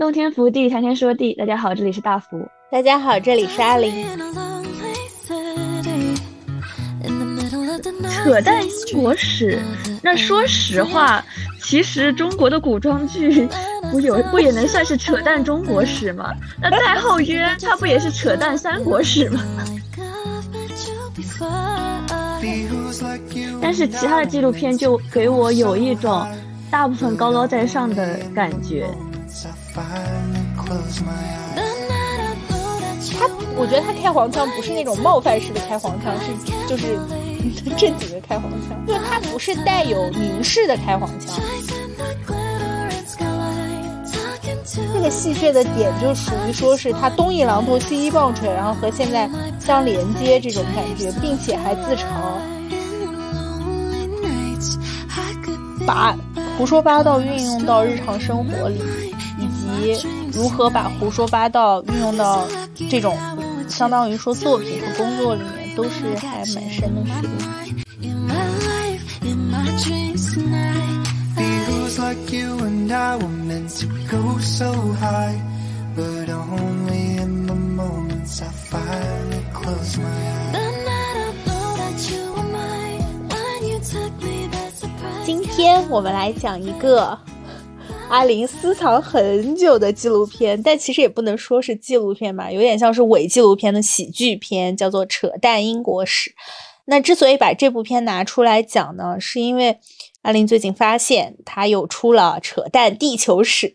洞天福地，谈天说地。大家好，这里是大福。大家好，这里是阿林。扯淡英国史，那说实话，其实中国的古装剧不有不也能算是扯淡中国史吗？那太后曰，它不也是扯淡三国史吗？但是其他的纪录片就给我有一种大部分高高在上的感觉。他，我觉得他开黄腔不是那种冒犯式的开黄腔，是就是 正经的开黄腔，就是他不是带有凝视的开黄腔。这个戏谑的点就属于说是他东一榔头西一棒槌，然后和现在相连接这种感觉，并且还自嘲，把胡说八道运用到日常生活里。如何把胡说八道运用到这种相当于说作品和工作里面，都是还蛮深的思路。今天我们来讲一个。阿林私藏很久的纪录片，但其实也不能说是纪录片吧，有点像是伪纪录片的喜剧片，叫做《扯淡英国史》。那之所以把这部片拿出来讲呢，是因为阿林最近发现他又出了《扯淡地球史》，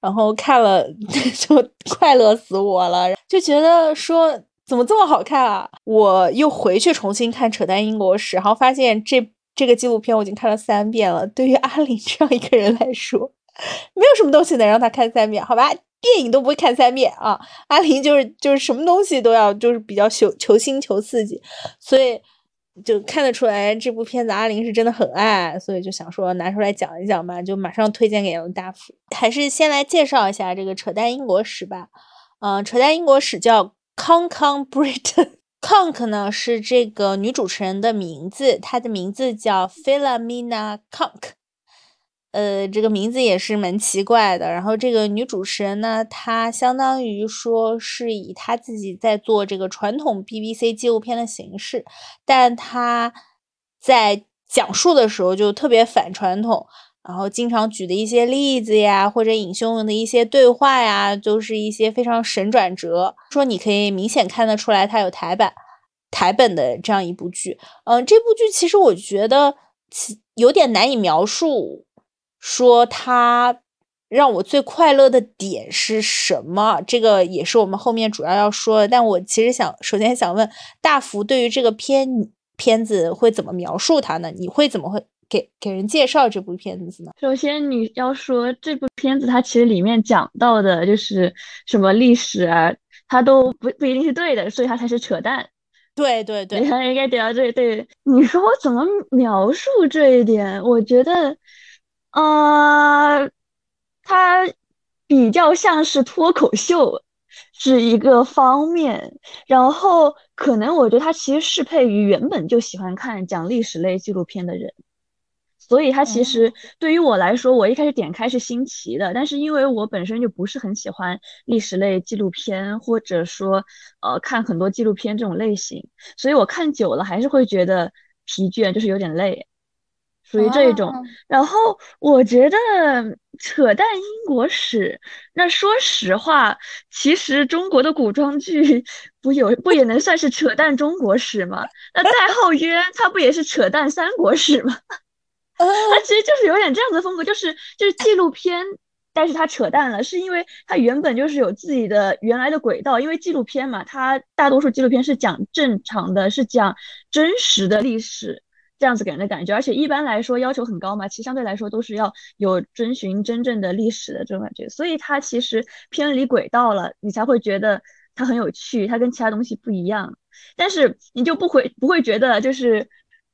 然后看了 就快乐死我了，就觉得说怎么这么好看啊！我又回去重新看《扯淡英国史》，然后发现这这个纪录片我已经看了三遍了。对于阿林这样一个人来说，没有什么东西能让他看三遍，好吧？电影都不会看三遍啊。阿林就是就是什么东西都要就是比较求求新求刺激，所以就看得出来这部片子阿林是真的很爱，所以就想说拿出来讲一讲嘛，就马上推荐给了大福。还是先来介绍一下这个扯淡英国史吧。嗯，扯淡英国史叫《Conk Britain》，Kong 呢是这个女主持人的名字，她的名字叫 Philomena Kong。呃，这个名字也是蛮奇怪的。然后这个女主持人呢，她相当于说是以她自己在做这个传统 BBC 纪录片的形式，但她在讲述的时候就特别反传统，然后经常举的一些例子呀，或者引用的一些对话呀，都是一些非常神转折。说你可以明显看得出来，它有台版、台本的这样一部剧。嗯，这部剧其实我觉得有点难以描述。说他让我最快乐的点是什么？这个也是我们后面主要要说的。但我其实想首先想问大福，对于这个片片子会怎么描述它呢？你会怎么会给给人介绍这部片子呢？首先你要说这部片子，它其实里面讲到的就是什么历史啊，它都不不一定是对的，所以它才是扯淡。对对对，你看应该点到这对。你说我怎么描述这一点？我觉得。呃，它比较像是脱口秀，是一个方面。然后可能我觉得它其实适配于原本就喜欢看讲历史类纪录片的人，所以它其实对于我来说，我一开始点开是新奇的，但是因为我本身就不是很喜欢历史类纪录片，或者说呃看很多纪录片这种类型，所以我看久了还是会觉得疲倦，就是有点累。属于这一种，然后我觉得扯淡英国史，那说实话，其实中国的古装剧不有不也能算是扯淡中国史吗？那太后曰，它不也是扯淡三国史吗？它其实就是有点这样的风格，就是就是纪录片，但是它扯淡了，是因为它原本就是有自己的原来的轨道，因为纪录片嘛，它大多数纪录片是讲正常的，是讲真实的历史。这样子给人的感觉，而且一般来说要求很高嘛，其实相对来说都是要有遵循真正的历史的这种感觉，所以它其实偏离轨道了，你才会觉得它很有趣，它跟其他东西不一样。但是你就不会不会觉得就是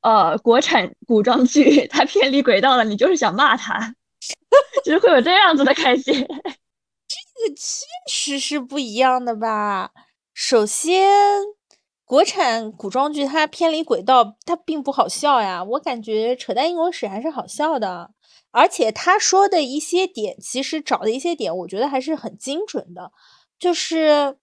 呃国产古装剧 它偏离轨道了，你就是想骂它，就是会有这样子的感觉。这个确实是不一样的吧？首先。国产古装剧它偏离轨道，它并不好笑呀。我感觉扯淡英国史还是好笑的，而且他说的一些点，其实找的一些点，我觉得还是很精准的，就是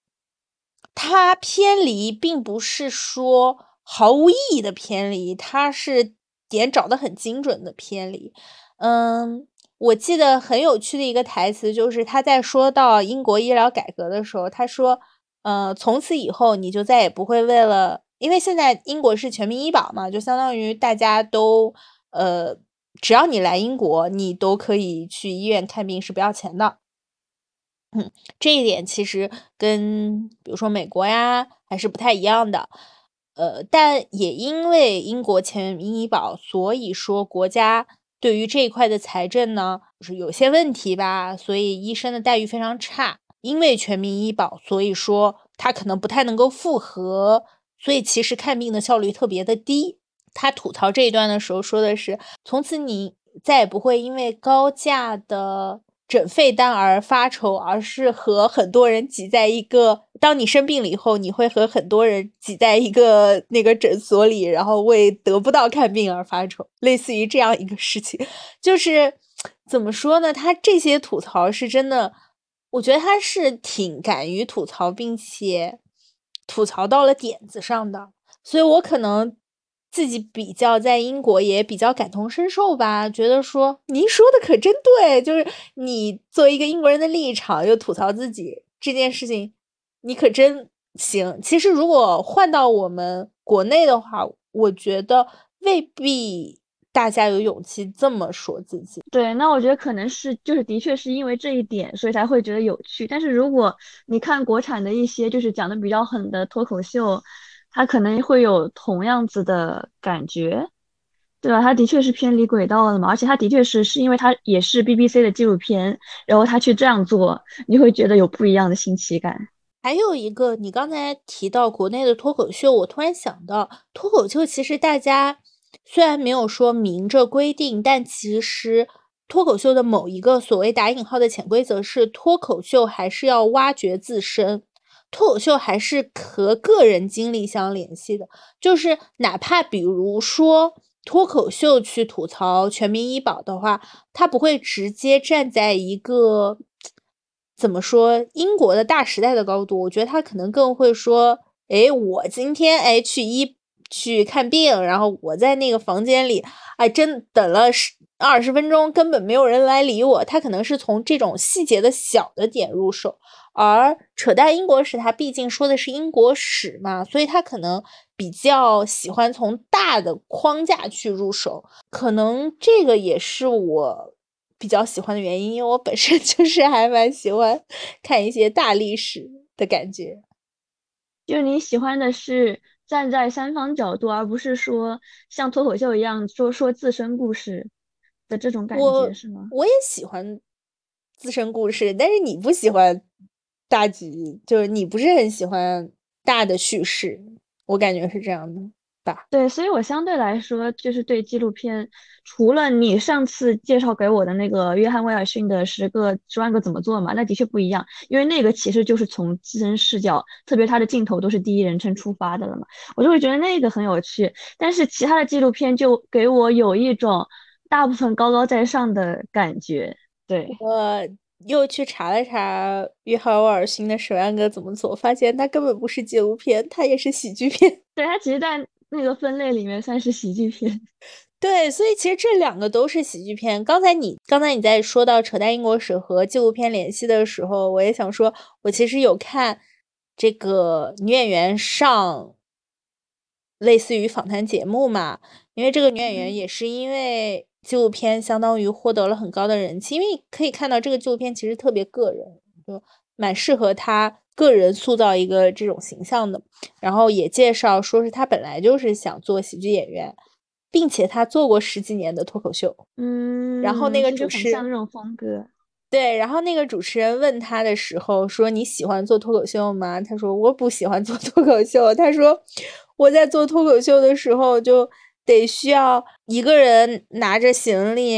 他偏离，并不是说毫无意义的偏离，他是点找的很精准的偏离。嗯，我记得很有趣的一个台词，就是他在说到英国医疗改革的时候，他说：“呃，从此以后，你就再也不会为了，因为现在英国是全民医保嘛，就相当于大家都呃。”只要你来英国，你都可以去医院看病是不要钱的。嗯，这一点其实跟比如说美国呀还是不太一样的。呃，但也因为英国全民医保，所以说国家对于这一块的财政呢，就是有些问题吧，所以医生的待遇非常差。因为全民医保，所以说他可能不太能够复合，所以其实看病的效率特别的低。他吐槽这一段的时候说的是：“从此你再也不会因为高价的诊费单而发愁，而是和很多人挤在一个。当你生病了以后，你会和很多人挤在一个那个诊所里，然后为得不到看病而发愁，类似于这样一个事情。就是怎么说呢？他这些吐槽是真的，我觉得他是挺敢于吐槽，并且吐槽到了点子上的。所以我可能。”自己比较在英国也比较感同身受吧，觉得说您说的可真对，就是你作为一个英国人的立场又吐槽自己这件事情，你可真行。其实如果换到我们国内的话，我觉得未必大家有勇气这么说自己。对，那我觉得可能是就是的确是因为这一点，所以才会觉得有趣。但是如果你看国产的一些就是讲的比较狠的脱口秀。它可能会有同样子的感觉，对吧？它的确是偏离轨道了嘛，而且它的确是是因为它也是 BBC 的纪录片，然后他去这样做，你会觉得有不一样的新奇感。还有一个，你刚才提到国内的脱口秀，我突然想到，脱口秀其实大家虽然没有说明着规定，但其实脱口秀的某一个所谓打引号的潜规则是，脱口秀还是要挖掘自身。脱口秀还是和个人经历相联系的，就是哪怕比如说脱口秀去吐槽全民医保的话，他不会直接站在一个怎么说英国的大时代的高度，我觉得他可能更会说，哎，我今天哎去医去看病，然后我在那个房间里，哎，真等了十二十分钟，根本没有人来理我，他可能是从这种细节的小的点入手。而扯淡英国史，它毕竟说的是英国史嘛，所以他可能比较喜欢从大的框架去入手，可能这个也是我比较喜欢的原因，因为我本身 就是还蛮喜欢看一些大历史的感觉。就你喜欢的是站在三方角度，而不是说像脱口秀一样说说自身故事的这种感觉，是吗？我也喜欢自身故事，但是你不喜欢。大局就是你不是很喜欢大的叙事，我感觉是这样的吧？对，所以我相对来说就是对纪录片，除了你上次介绍给我的那个约翰威尔逊的十个十万个怎么做嘛，那的确不一样，因为那个其实就是从自身视角，特别他的镜头都是第一人称出发的了嘛，我就会觉得那个很有趣。但是其他的纪录片就给我有一种大部分高高在上的感觉，对，我。又去查了查约翰沃尔逊的《十万个怎么做》，发现它根本不是纪录片，它也是喜剧片。对，它其实，在那个分类里面算是喜剧片。对，所以其实这两个都是喜剧片。刚才你刚才你在说到扯淡英国史和纪录片联系的时候，我也想说，我其实有看这个女演员上类似于访谈节目嘛，因为这个女演员也是因为。纪录片相当于获得了很高的人气，因为可以看到这个纪录片其实特别个人，就蛮适合他个人塑造一个这种形象的。然后也介绍说是他本来就是想做喜剧演员，并且他做过十几年的脱口秀。嗯，然后那个主持像那种风格，对。然后那个主持人问他的时候说：“你喜欢做脱口秀吗？”他说：“我不喜欢做脱口秀。”他说：“我在做脱口秀的时候就。”得需要一个人拿着行李，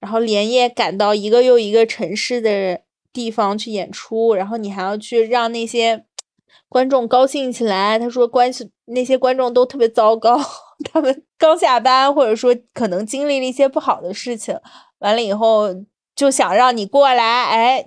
然后连夜赶到一个又一个城市的地方去演出，然后你还要去让那些 观众高兴起来。他说，关系那些观众都特别糟糕，他们刚下班，或者说可能经历了一些不好的事情，完了以后就想让你过来，哎，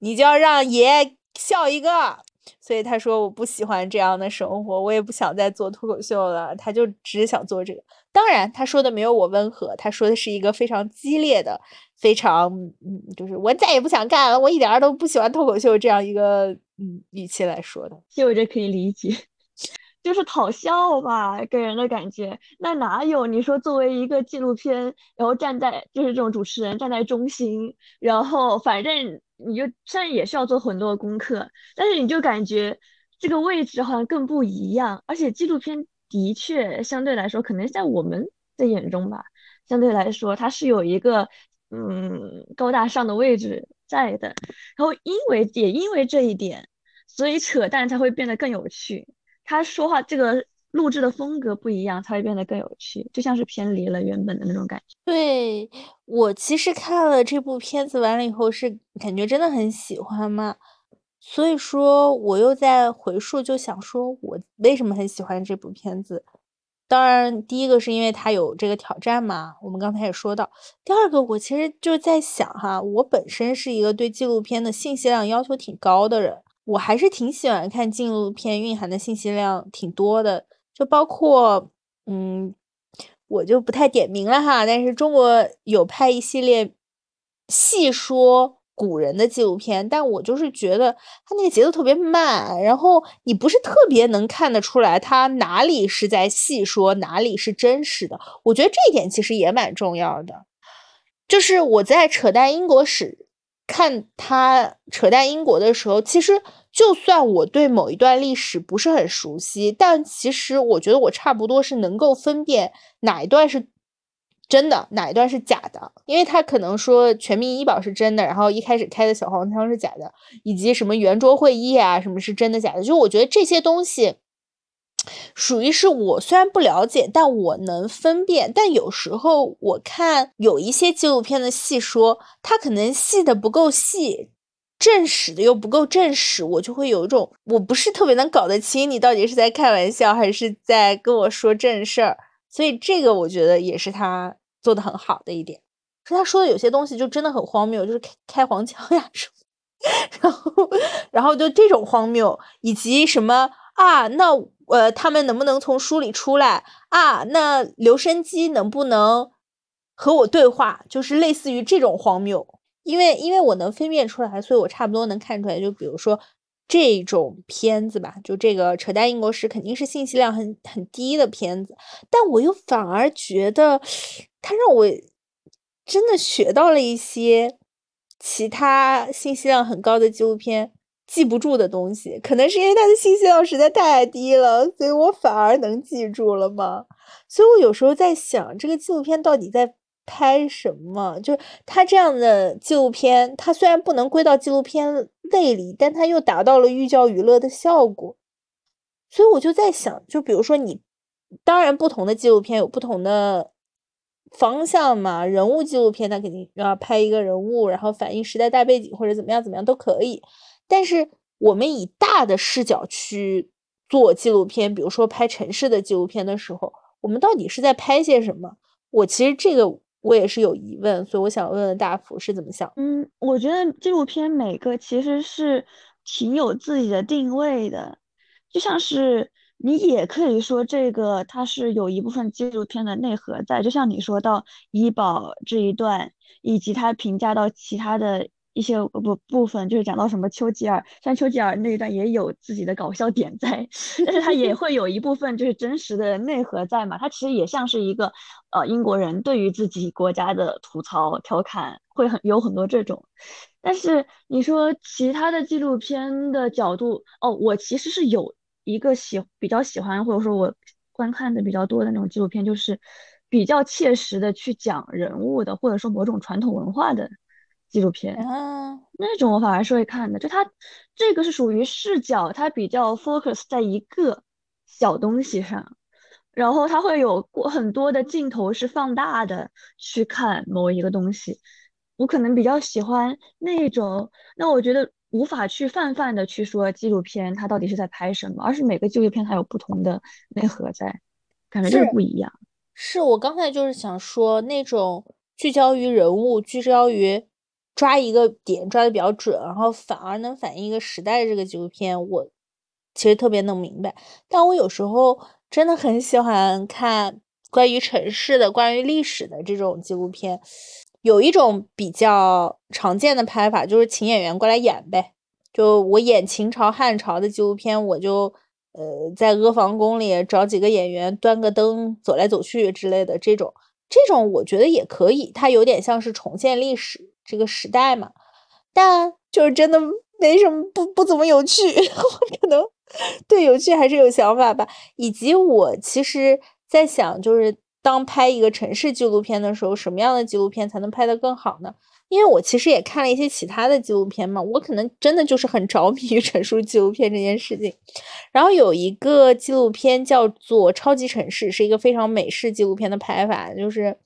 你就要让爷笑一个。所以他说我不喜欢这样的生活，我也不想再做脱口秀了。他就只想做这个。当然，他说的没有我温和，他说的是一个非常激烈的，非常嗯，就是我再也不想干了，我一点都不喜欢脱口秀这样一个嗯语气来说的。其实我这可以理解，就是讨笑吧，给人的感觉。那哪有你说作为一个纪录片，然后站在就是这种主持人站在中心，然后反正。你就虽然也是要做很多的功课，但是你就感觉这个位置好像更不一样。而且纪录片的确相对来说，可能在我们的眼中吧，相对来说它是有一个嗯高大上的位置在的。然后因为也因为这一点，所以扯淡才会变得更有趣。他说话这个。录制的风格不一样，才会变得更有趣，就像是偏离了原本的那种感觉。对我其实看了这部片子完了以后，是感觉真的很喜欢嘛，所以说我又在回溯，就想说我为什么很喜欢这部片子。当然，第一个是因为它有这个挑战嘛，我们刚才也说到。第二个，我其实就在想哈，我本身是一个对纪录片的信息量要求挺高的人，我还是挺喜欢看纪录片蕴含的信息量挺多的。就包括，嗯，我就不太点名了哈。但是中国有拍一系列细说古人的纪录片，但我就是觉得他那个节奏特别慢，然后你不是特别能看得出来他哪里是在细说，哪里是真实的。我觉得这一点其实也蛮重要的。就是我在扯淡英国史看他扯淡英国的时候，其实。就算我对某一段历史不是很熟悉，但其实我觉得我差不多是能够分辨哪一段是真的，哪一段是假的。因为他可能说全民医保是真的，然后一开始开的小黄腔是假的，以及什么圆桌会议啊，什么是真的假的。就我觉得这些东西属于是我虽然不了解，但我能分辨。但有时候我看有一些纪录片的细说，他可能细的不够细。正史的又不够正史，我就会有一种我不是特别能搞得清你到底是在开玩笑还是在跟我说正事儿，所以这个我觉得也是他做的很好的一点。说他说的有些东西就真的很荒谬，就是开开黄腔呀什么，然后然后就这种荒谬，以及什么啊，那呃他们能不能从书里出来啊？那留声机能不能和我对话？就是类似于这种荒谬。因为因为我能分辨出来，所以我差不多能看出来。就比如说这种片子吧，就这个扯淡英国史肯定是信息量很很低的片子，但我又反而觉得它让我真的学到了一些其他信息量很高的纪录片记不住的东西。可能是因为它的信息量实在太低了，所以我反而能记住了吗？所以我有时候在想，这个纪录片到底在。拍什么？就是他这样的纪录片，它虽然不能归到纪录片类里，但它又达到了寓教于乐的效果。所以我就在想，就比如说你，当然不同的纪录片有不同的方向嘛。人物纪录片，它肯定要拍一个人物，然后反映时代大背景或者怎么样怎么样都可以。但是我们以大的视角去做纪录片，比如说拍城市的纪录片的时候，我们到底是在拍些什么？我其实这个。我也是有疑问，所以我想问问大福是怎么想？嗯，我觉得纪录片每个其实是挺有自己的定位的，就像是你也可以说这个它是有一部分纪录片的内核在，就像你说到医保这一段，以及它评价到其他的。一些不部分就是讲到什么丘吉尔，像丘吉尔那一段也有自己的搞笑点在，但是他也 会有一部分就是真实的内核在嘛。他其实也像是一个呃英国人对于自己国家的吐槽调侃，会很有很多这种。但是你说其他的纪录片的角度，哦，我其实是有一个喜比较喜欢或者说我观看的比较多的那种纪录片，就是比较切实的去讲人物的，或者说某种传统文化的。纪录片啊，那种我反而是会看的。就它这个是属于视角，它比较 focus 在一个小东西上，然后它会有过很多的镜头是放大的去看某一个东西。我可能比较喜欢那种。那我觉得无法去泛泛的去说纪录片它到底是在拍什么，而是每个纪录片它有不同的内核在，感觉就是不一样。是我刚才就是想说那种。聚焦于人物，聚焦于抓一个点抓的比较准，然后反而能反映一个时代的这个纪录片，我其实特别能明白。但我有时候真的很喜欢看关于城市的、关于历史的这种纪录片。有一种比较常见的拍法，就是请演员过来演呗。就我演秦朝、汉朝的纪录片，我就呃在阿房宫里找几个演员，端个灯走来走去之类的这种。这种我觉得也可以，它有点像是重现历史这个时代嘛，但就是真的没什么不不怎么有趣，我可能对有趣还是有想法吧。以及我其实在想，就是当拍一个城市纪录片的时候，什么样的纪录片才能拍得更好呢？因为我其实也看了一些其他的纪录片嘛，我可能真的就是很着迷于陈述纪录片这件事情。然后有一个纪录片叫做《超级城市》，是一个非常美式纪录片的拍法，就是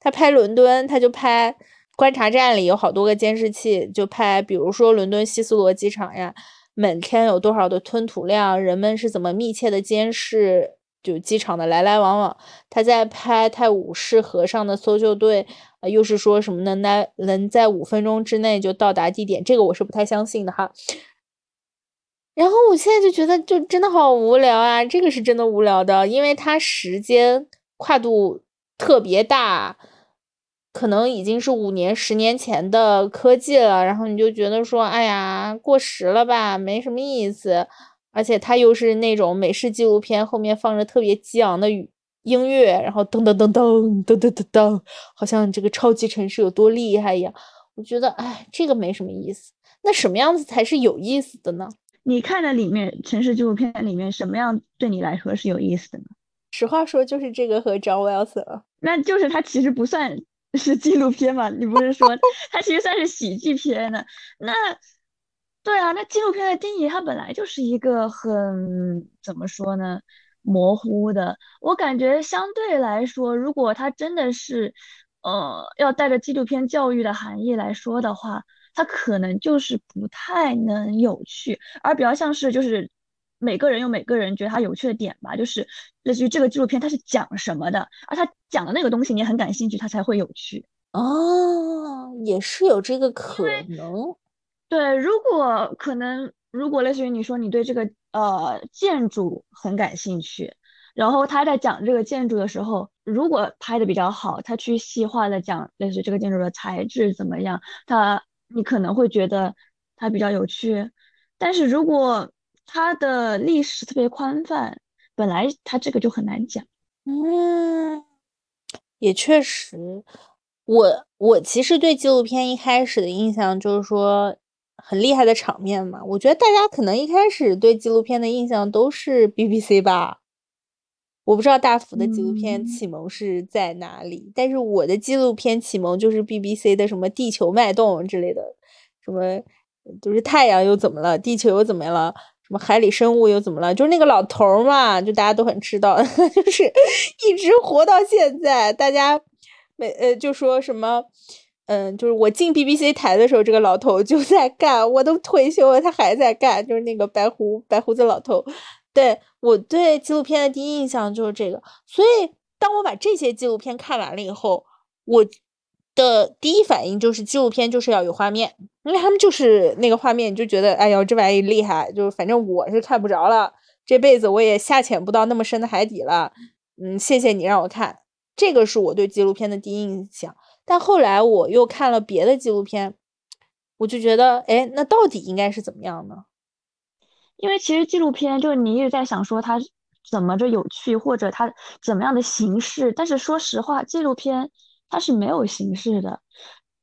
他拍伦敦，他就拍观察站里有好多个监视器，就拍，比如说伦敦希斯罗机场呀，每天有多少的吞吐量，人们是怎么密切的监视就机场的来来往往。他在拍泰晤士河上的搜救队。又是说什么能在能在五分钟之内就到达地点？这个我是不太相信的哈。然后我现在就觉得，就真的好无聊啊！这个是真的无聊的，因为它时间跨度特别大，可能已经是五年、十年前的科技了。然后你就觉得说，哎呀，过时了吧，没什么意思。而且它又是那种美式纪录片，后面放着特别激昂的语。音乐，然后噔噔噔噔噔噔噔噔，好像这个超级城市有多厉害一样。我觉得，哎，这个没什么意思。那什么样子才是有意思的呢？你看的里面城市纪录片里面，什么样对你来说是有意思的呢？实话说，就是这个和 John Wilson。那就是它其实不算 是纪录片嘛？你不是说 它其实算是喜剧片呢？那对啊，那纪录片的定义它本来就是一个很怎么说呢？模糊的，我感觉相对来说，如果它真的是，呃，要带着纪录片教育的含义来说的话，它可能就是不太能有趣，而比较像是就是每个人有每个人觉得它有趣的点吧，就是类似于这个纪录片它是讲什么的，而它讲的那个东西你很感兴趣，它才会有趣。哦，也是有这个可能。对，如果可能，如果类似于你说你对这个。呃，建筑很感兴趣，然后他在讲这个建筑的时候，如果拍的比较好，他去细化的讲类似这个建筑的材质怎么样，他你可能会觉得它比较有趣。但是如果它的历史特别宽泛，本来它这个就很难讲。嗯，也确实，我我其实对纪录片一开始的印象就是说。很厉害的场面嘛？我觉得大家可能一开始对纪录片的印象都是 BBC 吧。我不知道大福的纪录片启蒙是在哪里，但是我的纪录片启蒙就是 BBC 的什么《地球脉动》之类的，什么就是太阳又怎么了，地球又怎么了，什么海里生物又怎么了？就是那个老头嘛，就大家都很知道，就是一直活到现在，大家每呃就说什么。嗯，就是我进 BBC 台的时候，这个老头就在干，我都退休了，他还在干，就是那个白胡白胡子老头。对我对纪录片的第一印象就是这个，所以当我把这些纪录片看完了以后，我的第一反应就是纪录片就是要有画面，因为他们就是那个画面，你就觉得哎呦这玩意厉害，就反正我是看不着了，这辈子我也下潜不到那么深的海底了。嗯，谢谢你让我看，这个是我对纪录片的第一印象。但后来我又看了别的纪录片，我就觉得，哎，那到底应该是怎么样呢？因为其实纪录片就是你一直在想说它怎么着有趣，或者它怎么样的形式。但是说实话，纪录片它是没有形式的，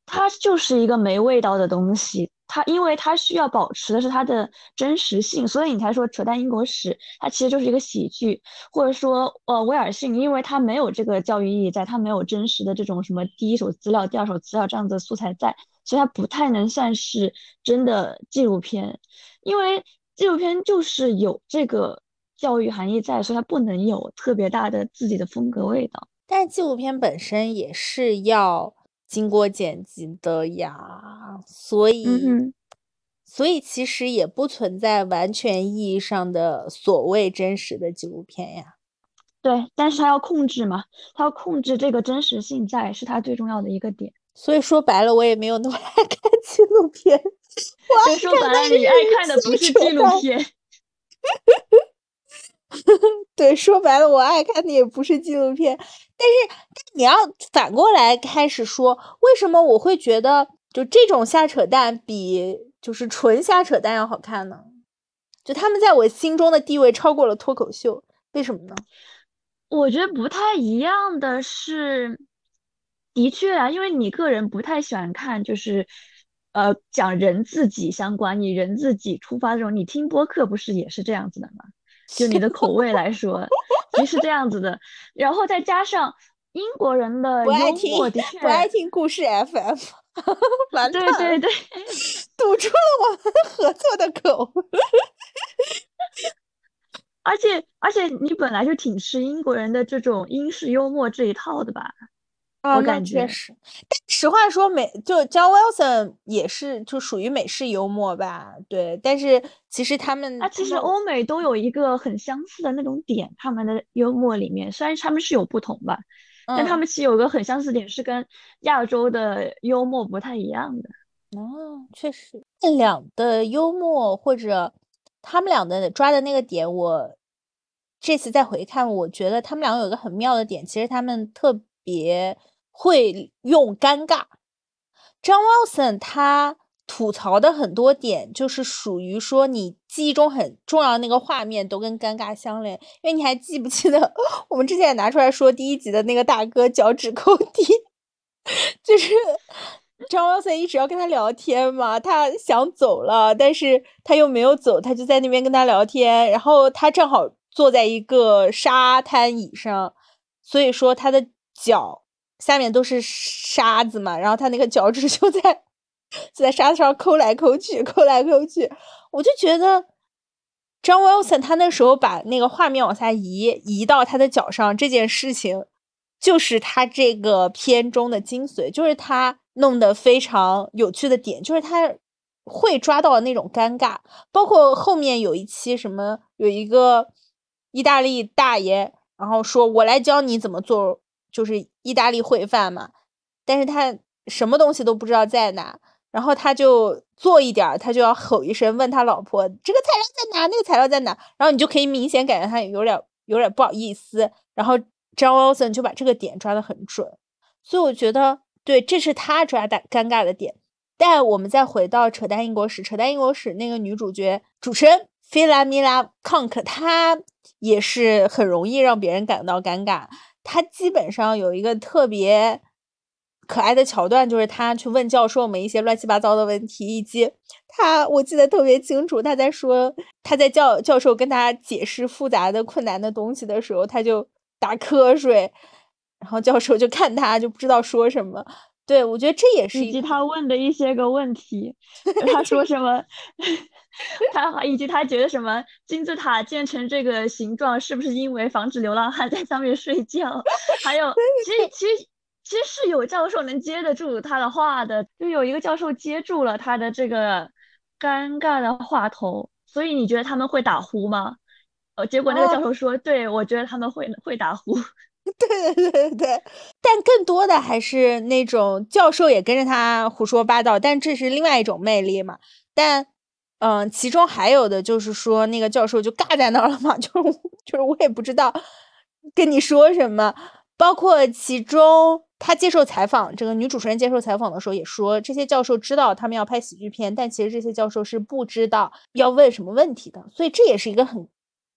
它就是一个没味道的东西。它因为它需要保持的是它的真实性，所以你才说扯淡英国史，它其实就是一个喜剧，或者说呃威尔逊，因为它没有这个教育意义在，它没有真实的这种什么第一手资料、第二手资料这样的素材在，所以它不太能算是真的纪录片，因为纪录片就是有这个教育含义在，所以它不能有特别大的自己的风格味道。但是纪录片本身也是要。经过剪辑的呀，所以，所以其实也不存在完全意义上的所谓真实的纪录片呀。对，但是他要控制嘛，他要控制这个真实性在，是他最重要的一个点。所以说白了，我也没有那么爱看纪录片。所以说白了，你爱看的不是纪录片。对，说白了，我爱看的也不是纪录片。但是，但你要反过来开始说，为什么我会觉得就这种瞎扯淡比就是纯瞎扯淡要好看呢？就他们在我心中的地位超过了脱口秀，为什么呢？我觉得不太一样的是。的确啊，因为你个人不太喜欢看，就是，呃，讲人自己相关，以人自己出发这种。你听播客不是也是这样子的吗？就你的口味来说，其实这样子的。然后再加上英国人的幽默，的确不爱听故事 FM，完对对对，堵住了我们合作的口。而且而且你本来就挺吃英国人的这种英式幽默这一套的吧？我感觉是，但实话说，美就 John Wilson 也是就属于美式幽默吧，对。但是其实他们，啊，其实欧美都有一个很相似的那种点，他们的幽默里面，虽然他们是有不同吧，但他们其实有个很相似点，是跟亚洲的幽默不太一样的。哦，确实，这俩的幽默或者他们俩的抓的那个点，我这次再回看，我觉得他们两个有一个很妙的点，其实他们特别。会用尴尬张万森他吐槽的很多点就是属于说你记忆中很重要那个画面都跟尴尬相连，因为你还记不记得 我们之前也拿出来说第一集的那个大哥脚趾抠地，就是张万森一直要跟他聊天嘛，他想走了，但是他又没有走，他就在那边跟他聊天，然后他正好坐在一个沙滩椅上，所以说他的脚。下面都是沙子嘛，然后他那个脚趾 就在就在沙子上抠来抠去，抠来抠去。我就觉得张 Wilson 他那时候把那个画面往下移，移到他的脚上这件事情，就是他这个片中的精髓，就是他弄得非常有趣的点，就是他会抓到那种尴尬。包括后面有一期什么，有一个意大利大爷，然后说我来教你怎么做。就是意大利烩饭嘛，但是他什么东西都不知道在哪，然后他就做一点，他就要吼一声，问他老婆这个材料在哪，那个材料在哪，然后你就可以明显感觉他有点有点不好意思，然后张 Wilson 就把这个点抓得很准，所以我觉得对，这是他抓的尴尬的点。但我们再回到扯淡英国史，扯淡英国史那个女主角主持人菲拉米拉康克，她也是很容易让别人感到尴尬。他基本上有一个特别可爱的桥段，就是他去问教授们一些乱七八糟的问题，以及他我记得特别清楚，他在说他在教教授跟他解释复杂的困难的东西的时候，他就打瞌睡，然后教授就看他就不知道说什么。对我觉得这也是以及他问的一些个问题，他说什么？他以及他觉得什么金字塔建成这个形状是不是因为防止流浪汉在上面睡觉？还有，其实其实其实是有教授能接得住他的话的，就有一个教授接住了他的这个尴尬的话头。所以你觉得他们会打呼吗？呃，结果那个教授说，对我觉得他们会会打呼。对对对对，但更多的还是那种教授也跟着他胡说八道，但这是另外一种魅力嘛。但嗯，其中还有的就是说，那个教授就尬在那儿了嘛，就是就是我也不知道跟你说什么。包括其中他接受采访，这个女主持人接受采访的时候也说，这些教授知道他们要拍喜剧片，但其实这些教授是不知道要问什么问题的，所以这也是一个很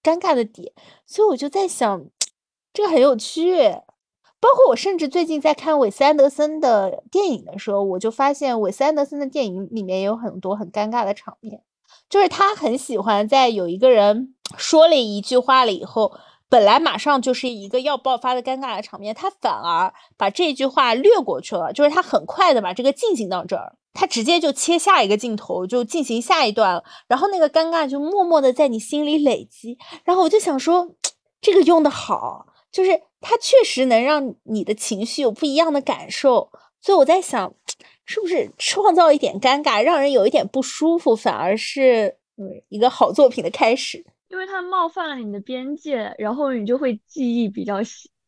尴尬的点。所以我就在想，这个很有趣。包括我甚至最近在看韦斯安德森的电影的时候，我就发现韦斯安德森的电影里面也有很多很尴尬的场面。就是他很喜欢在有一个人说了一句话了以后，本来马上就是一个要爆发的尴尬的场面，他反而把这句话略过去了。就是他很快的把这个进行到这儿，他直接就切下一个镜头，就进行下一段了。然后那个尴尬就默默的在你心里累积。然后我就想说，这个用的好，就是他确实能让你的情绪有不一样的感受。所以我在想。是不是创造一点尴尬，让人有一点不舒服，反而是嗯一个好作品的开始？因为他冒犯了你的边界，然后你就会记忆比较。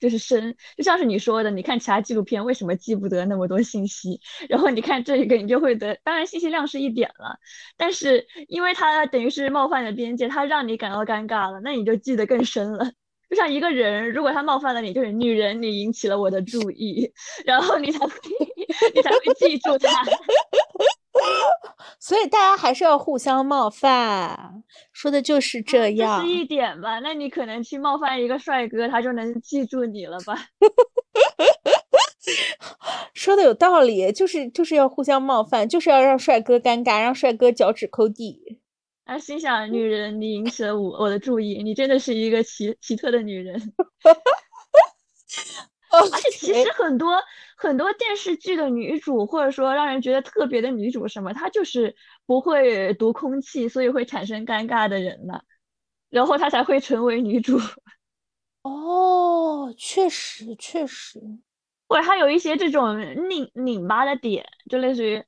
就是深，就像是你说的，你看其他纪录片为什么记不得那么多信息，然后你看这一个你就会得，当然信息量是一点了，但是因为它等于是冒犯的边界，它让你感到尴尬了，那你就记得更深了。就像一个人，如果他冒犯了你，就是女人，你引起了我的注意，然后你才会你才会记住他。所以大家还是要互相冒犯，说的就是这样。这是一点吧？那你可能去冒犯一个帅哥，他就能记住你了吧？说的有道理，就是就是要互相冒犯，就是要让帅哥尴尬，让帅哥脚趾抠地。啊，心想女人，你引起了我我的注意，你真的是一个奇奇特的女人。而且其实很多很多电视剧的女主，或者说让人觉得特别的女主什么，她就是不会读空气，所以会产生尴尬的人呢，然后她才会成为女主。哦，确实确实，或者她有一些这种拧拧巴的点，就类似于，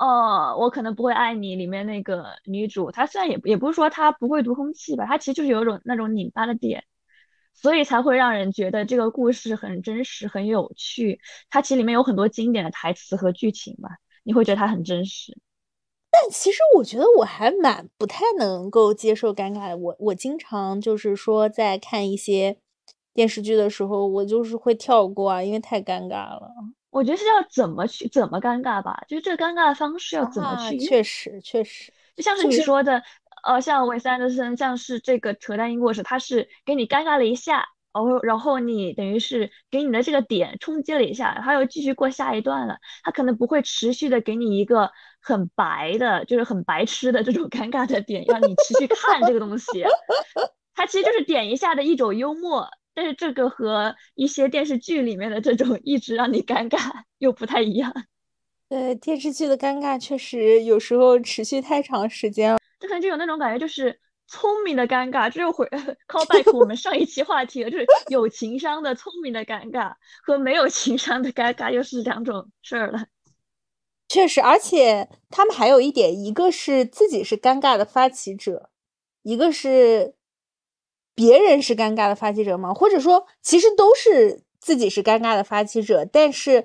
哦，我可能不会爱你里面那个女主，她虽然也也不是说她不会读空气吧，她其实就是有种那种拧巴的点。所以才会让人觉得这个故事很真实、很有趣。它其实里面有很多经典的台词和剧情吧，你会觉得它很真实。但其实我觉得我还蛮不太能够接受尴尬的。我我经常就是说在看一些电视剧的时候，我就是会跳过啊，因为太尴尬了。我觉得是要怎么去怎么尴尬吧，就是这个尴尬的方式要怎么去。确实，确实，就像是你说的。呃，像韦斯安德森，像是这个扯淡英国史，他是给你尴尬了一下，然后，然后你等于是给你的这个点冲击了一下，他又继续过下一段了。他可能不会持续的给你一个很白的，就是很白痴的这种尴尬的点，让你持续看这个东西。他其实就是点一下的一种幽默，但是这个和一些电视剧里面的这种一直让你尴尬又不太一样。对，电视剧的尴尬确实有时候持续太长时间了。就可能就有那种感觉，就是聪明的尴尬，这又回 call back 我们上一期话题了，就是有情商的聪明的尴尬和没有情商的尴尬又是两种事儿了。确实，而且他们还有一点，一个是自己是尴尬的发起者，一个是别人是尴尬的发起者吗？或者说，其实都是自己是尴尬的发起者，但是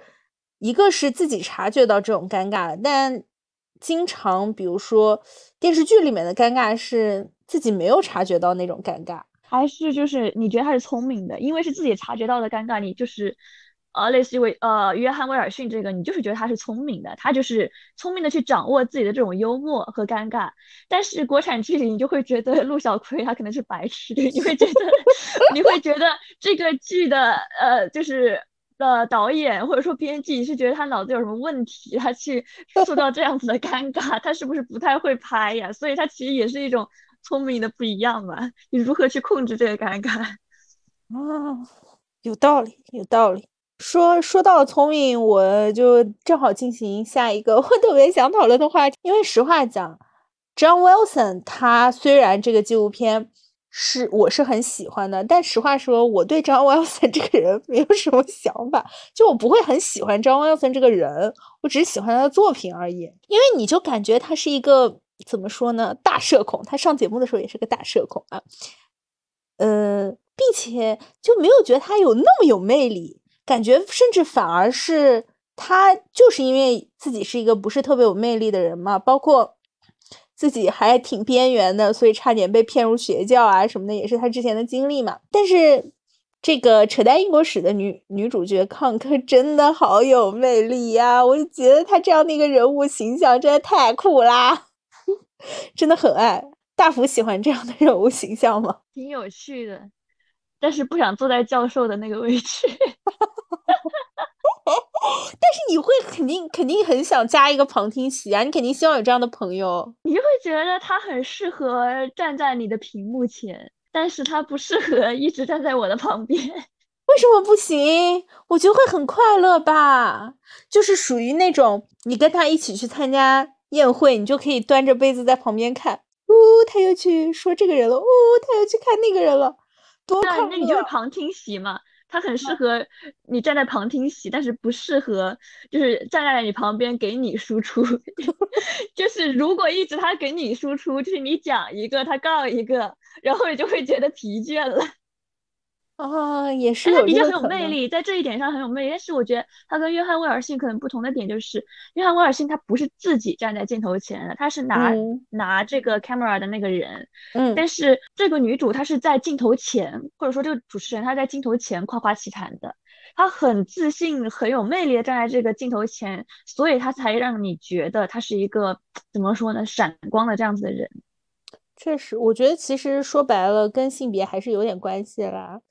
一个是自己察觉到这种尴尬，但。经常，比如说电视剧里面的尴尬是自己没有察觉到那种尴尬，还是就是你觉得他是聪明的，因为是自己察觉到的尴尬，你就是呃，类似于呃约翰威尔逊这个，你就是觉得他是聪明的，他就是聪明的去掌握自己的这种幽默和尴尬。但是国产剧里，你就会觉得陆小葵他可能是白痴，你会觉得 你会觉得这个剧的呃就是。的导演或者说编辑是觉得他脑子有什么问题，他去塑造这样子的尴尬，他是不是不太会拍呀？所以他其实也是一种聪明的不一样嘛。你如何去控制这个尴尬？啊，有道理，有道理。说说到聪明，我就正好进行下一个 我特别想讨论的话题。因为实话讲，John Wilson 他虽然这个纪录片。是，我是很喜欢的，但实话说，我对张 Wilson 这个人没有什么想法，就我不会很喜欢张 Wilson 这个人，我只是喜欢他的作品而已。因为你就感觉他是一个怎么说呢，大社恐，他上节目的时候也是个大社恐啊，呃，并且就没有觉得他有那么有魅力，感觉甚至反而是他就是因为自己是一个不是特别有魅力的人嘛，包括。自己还挺边缘的，所以差点被骗入邪教啊什么的，也是他之前的经历嘛。但是这个扯淡英国史的女女主角康克真的好有魅力呀！我就觉得她这样的一个人物形象真的太酷啦，真的很爱。大福喜欢这样的人物形象吗？挺有趣的，但是不想坐在教授的那个位置。但是你会肯定肯定很想加一个旁听席啊！你肯定希望有这样的朋友。你会觉得他很适合站在你的屏幕前，但是他不适合一直站在我的旁边。为什么不行？我觉得会很快乐吧，就是属于那种你跟他一起去参加宴会，你就可以端着杯子在旁边看。呜，他又去说这个人了。呜，他又去看那个人了，多快乐！那你就是旁听席嘛。它很适合你站在旁听席，但是不适合就是站在你旁边给你输出。就是如果一直他给你输出，就是你讲一个他告一个，然后你就会觉得疲倦了。啊，也是他的确很有。魅力，在这一点上很有魅力。但是我觉得他跟约翰威尔逊可能不同的点就是，约翰威尔逊他不是自己站在镜头前的，他是拿拿这个 camera 的那个人。嗯。但是这个女主她是在镜头前，或者说这个主持人她在镜头前夸夸其谈的，她很自信、很有魅力的站在这个镜头前，所以她才让你觉得她是一个怎么说呢，闪光的这样子的人。确实，我觉得其实说白了跟性别还是有点关系啦。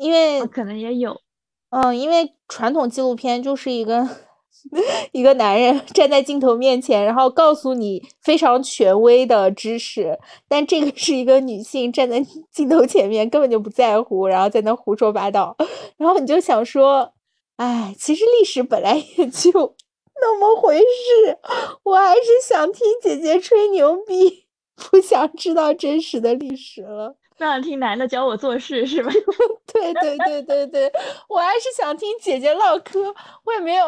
因为可能也有，嗯，因为传统纪录片就是一个 一个男人 站在镜头面前，然后告诉你非常权威的知识，但这个是一个女性站在 镜头前面，根本就不在乎，然后在那胡说八道，然后你就想说，哎，其实历史本来也就那么回事，我还是想听姐姐吹牛逼，不想知道真实的历史了。不想听男的教我做事是吧？对对对对对，我还是想听姐姐唠嗑。我也没有，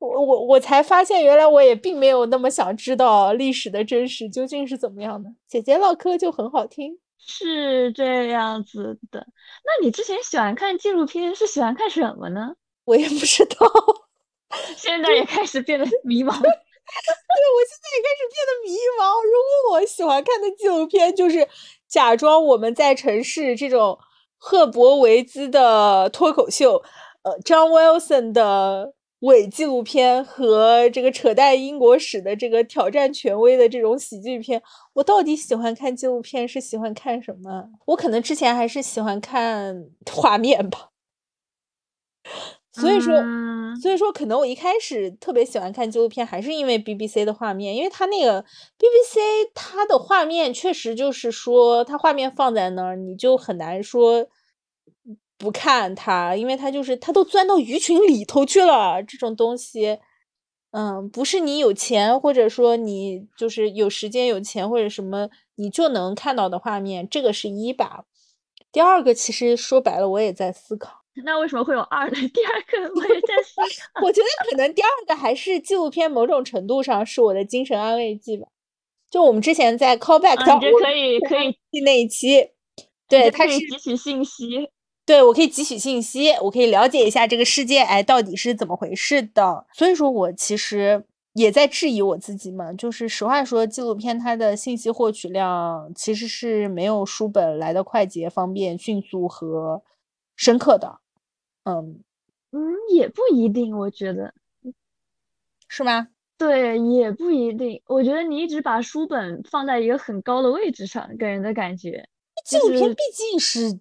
我我我才发现，原来我也并没有那么想知道历史的真实究竟是怎么样的。姐姐唠嗑就很好听，是这样子的。那你之前喜欢看纪录片是喜欢看什么呢？我也不知道，现在也开始变得迷茫。对，我现在也开始变得迷茫。如果我喜欢看的纪录片就是。假装我们在城市这种赫伯维兹的脱口秀，呃，John Wilson 的伪纪录片和这个扯淡英国史的这个挑战权威的这种喜剧片，我到底喜欢看纪录片是喜欢看什么？我可能之前还是喜欢看 画面吧。所以说，所以说，可能我一开始特别喜欢看纪录片，还是因为 BBC 的画面，因为它那个 BBC 它的画面确实就是说，它画面放在那儿，你就很难说不看它，因为它就是它都钻到鱼群里头去了，这种东西，嗯，不是你有钱或者说你就是有时间有钱或者什么你就能看到的画面，这个是一吧。第二个，其实说白了，我也在思考。那为什么会有二呢？第二个我也在思考。我觉得可能第二个还是纪录片，某种程度上是我的精神安慰剂吧。就我们之前在 callback 上，我可以可以那一期，对，它是汲取信息，对我可以汲取信息，我可以了解一下这个世界，哎，到底是怎么回事的。所以说我其实也在质疑我自己嘛。就是实话说，纪录片它的信息获取量其实是没有书本来的快捷、方便、迅速和深刻的。嗯嗯，也不一定，我觉得是吗？对，也不一定。我觉得你一直把书本放在一个很高的位置上，给人的感觉。纪录片毕竟是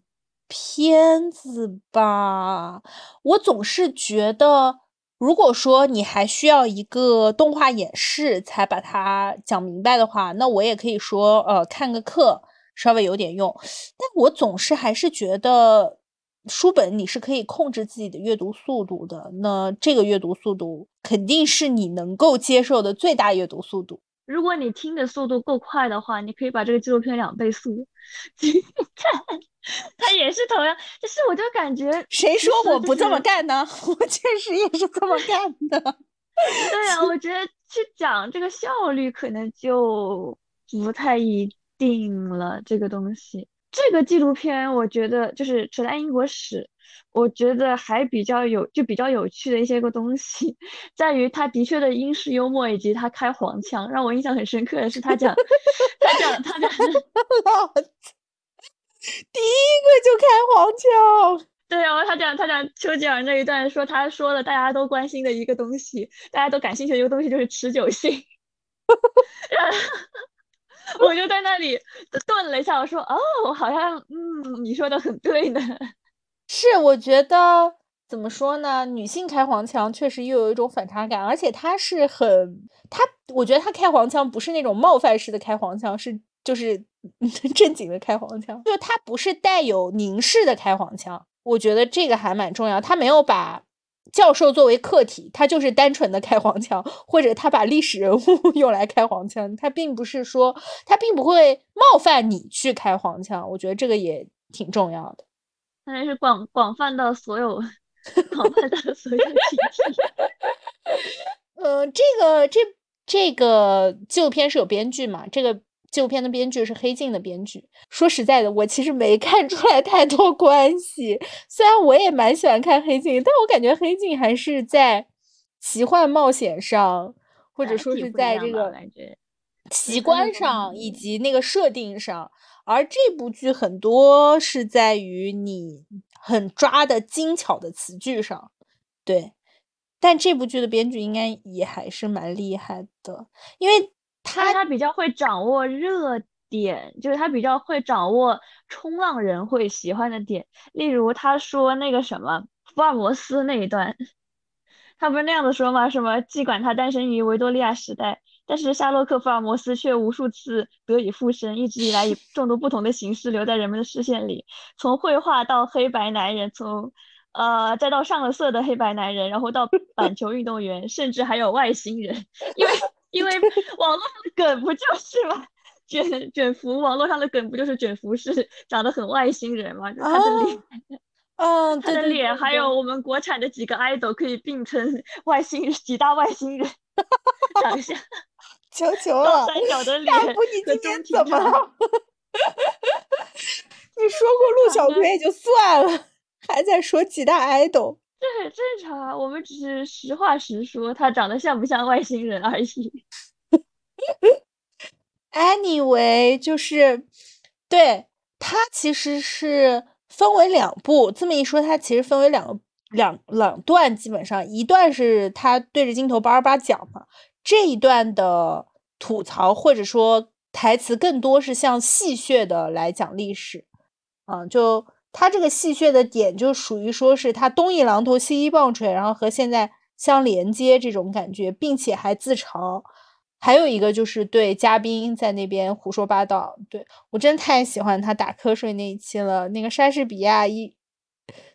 片子吧，我总是觉得，如果说你还需要一个动画演示才把它讲明白的话，那我也可以说，呃，看个课稍微有点用。但我总是还是觉得。书本你是可以控制自己的阅读速度的，那这个阅读速度肯定是你能够接受的最大阅读速度。如果你听的速度够快的话，你可以把这个纪录片两倍速 看，它也是同样。就是我就感觉，谁说我不这么干呢？我确实也是这么干的。对啊，我觉得去讲这个效率可能就不太一定了，这个东西。这个纪录片，我觉得就是扯淡英国史，我觉得还比较有，就比较有趣的一些个东西，在于他的确的英式幽默，以及他开黄腔，让我印象很深刻的是他讲，他讲，他讲，第一个就开黄腔，对啊，他讲，他讲丘吉尔那一段，说他说了大家都关心的一个东西，大家都感兴趣的一个东西就是持久性。我就在那里顿了一下，我说：“哦，好像，嗯，你说的很对呢。”是，我觉得怎么说呢？女性开黄腔确实又有一种反差感，而且她是很，她，我觉得她开黄腔不是那种冒犯式的开黄腔，是就是 正经的开黄腔，就她不是带有凝视的开黄腔。我觉得这个还蛮重要，她没有把。教授作为客体，他就是单纯的开黄腔，或者他把历史人物 用来开黄腔，他并不是说他并不会冒犯你去开黄腔。我觉得这个也挺重要的。相当于是广广泛到所有广泛到所有群体。呃，这个这这个纪录片是有编剧嘛？这个纪录片的编剧是黑镜的编剧。说实在的，我其实没 看出来太多关系。虽然我也蛮喜欢看黑镜，但我感觉黑镜还是在奇幻冒险上，或者说是在这个奇观上以及那个设定上，而这部剧很多是在于你很抓的精巧的词句上，对。但这部剧的编剧应该也还是蛮厉害的，因为他他比较会掌握热点，就是他比较会掌握冲浪人会喜欢的点。例如他说那个什么福尔摩斯那一段，他不是那样子说吗？什么尽管他诞生于维多利亚时代，但是夏洛克·福尔摩斯却无数次得以复生，一直以来以 众多不同的形式留在人们的视线里，从绘画到黑白男人，从。呃，再到上了色的黑白男人，然后到板球运动员，甚至还有外星人，因为因为 网络上的梗不就是吗？卷卷福网络上的梗不就是卷福是长得很外星人吗？他的脸，嗯，他的脸，还有我们国产的几个 idol 可以并称外星人，几大外星人长相，求求 了，三角的脸和中怎么了？你说过陆小葵也就算了。还在说几大 idol，这很正常啊。我们只是实话实说，他长得像不像外星人而已。Anyway，就是对他其实是分为两部。这么一说，他其实分为两个两两段，基本上一段是他对着镜头叭叭讲嘛，这一段的吐槽或者说台词更多是像戏谑的来讲历史，嗯，就。他这个戏谑的点就属于说是他东一榔头西一棒槌，然后和现在相连接这种感觉，并且还自嘲。还有一个就是对嘉宾在那边胡说八道。对我真太喜欢他打瞌睡那一期了。那个莎士比亚一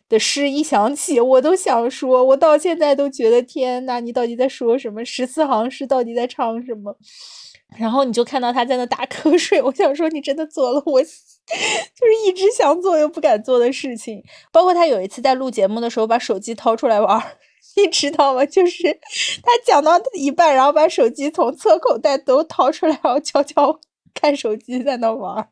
的诗一响起，我都想说，我到现在都觉得天呐，你到底在说什么？十四行诗到底在唱什么？然后你就看到他在那打瞌睡，我想说你真的做了我。就是一直想做又不敢做的事情，包括他有一次在录节目的时候把手机掏出来玩，你知道吗？就是他讲到一半，然后把手机从侧口袋都掏出来，然后悄悄看手机在那玩。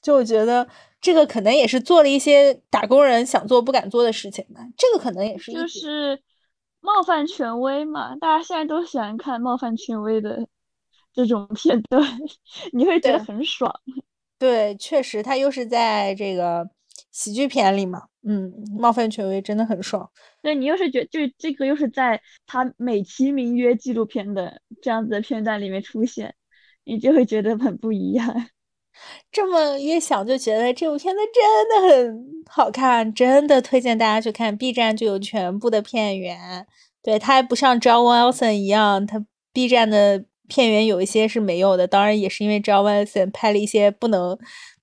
就我觉得这个可能也是做了一些打工人想做不敢做的事情吧。这个可能也是就是冒犯权威嘛，大家现在都喜欢看冒犯权威的这种片段，你会觉得很爽。对，确实，他又是在这个喜剧片里嘛，嗯，冒犯权威真的很爽。对你又是觉，就这个又是在他美其名曰纪录片的这样子的片段里面出现，你就会觉得很不一样。这么越想就觉得这部片子真的很好看，真的推荐大家去看。B 站就有全部的片源，对，它还不像 John Wilson 一样，它 B 站的。片源有一些是没有的，当然也是因为 John Wilson 拍了一些不能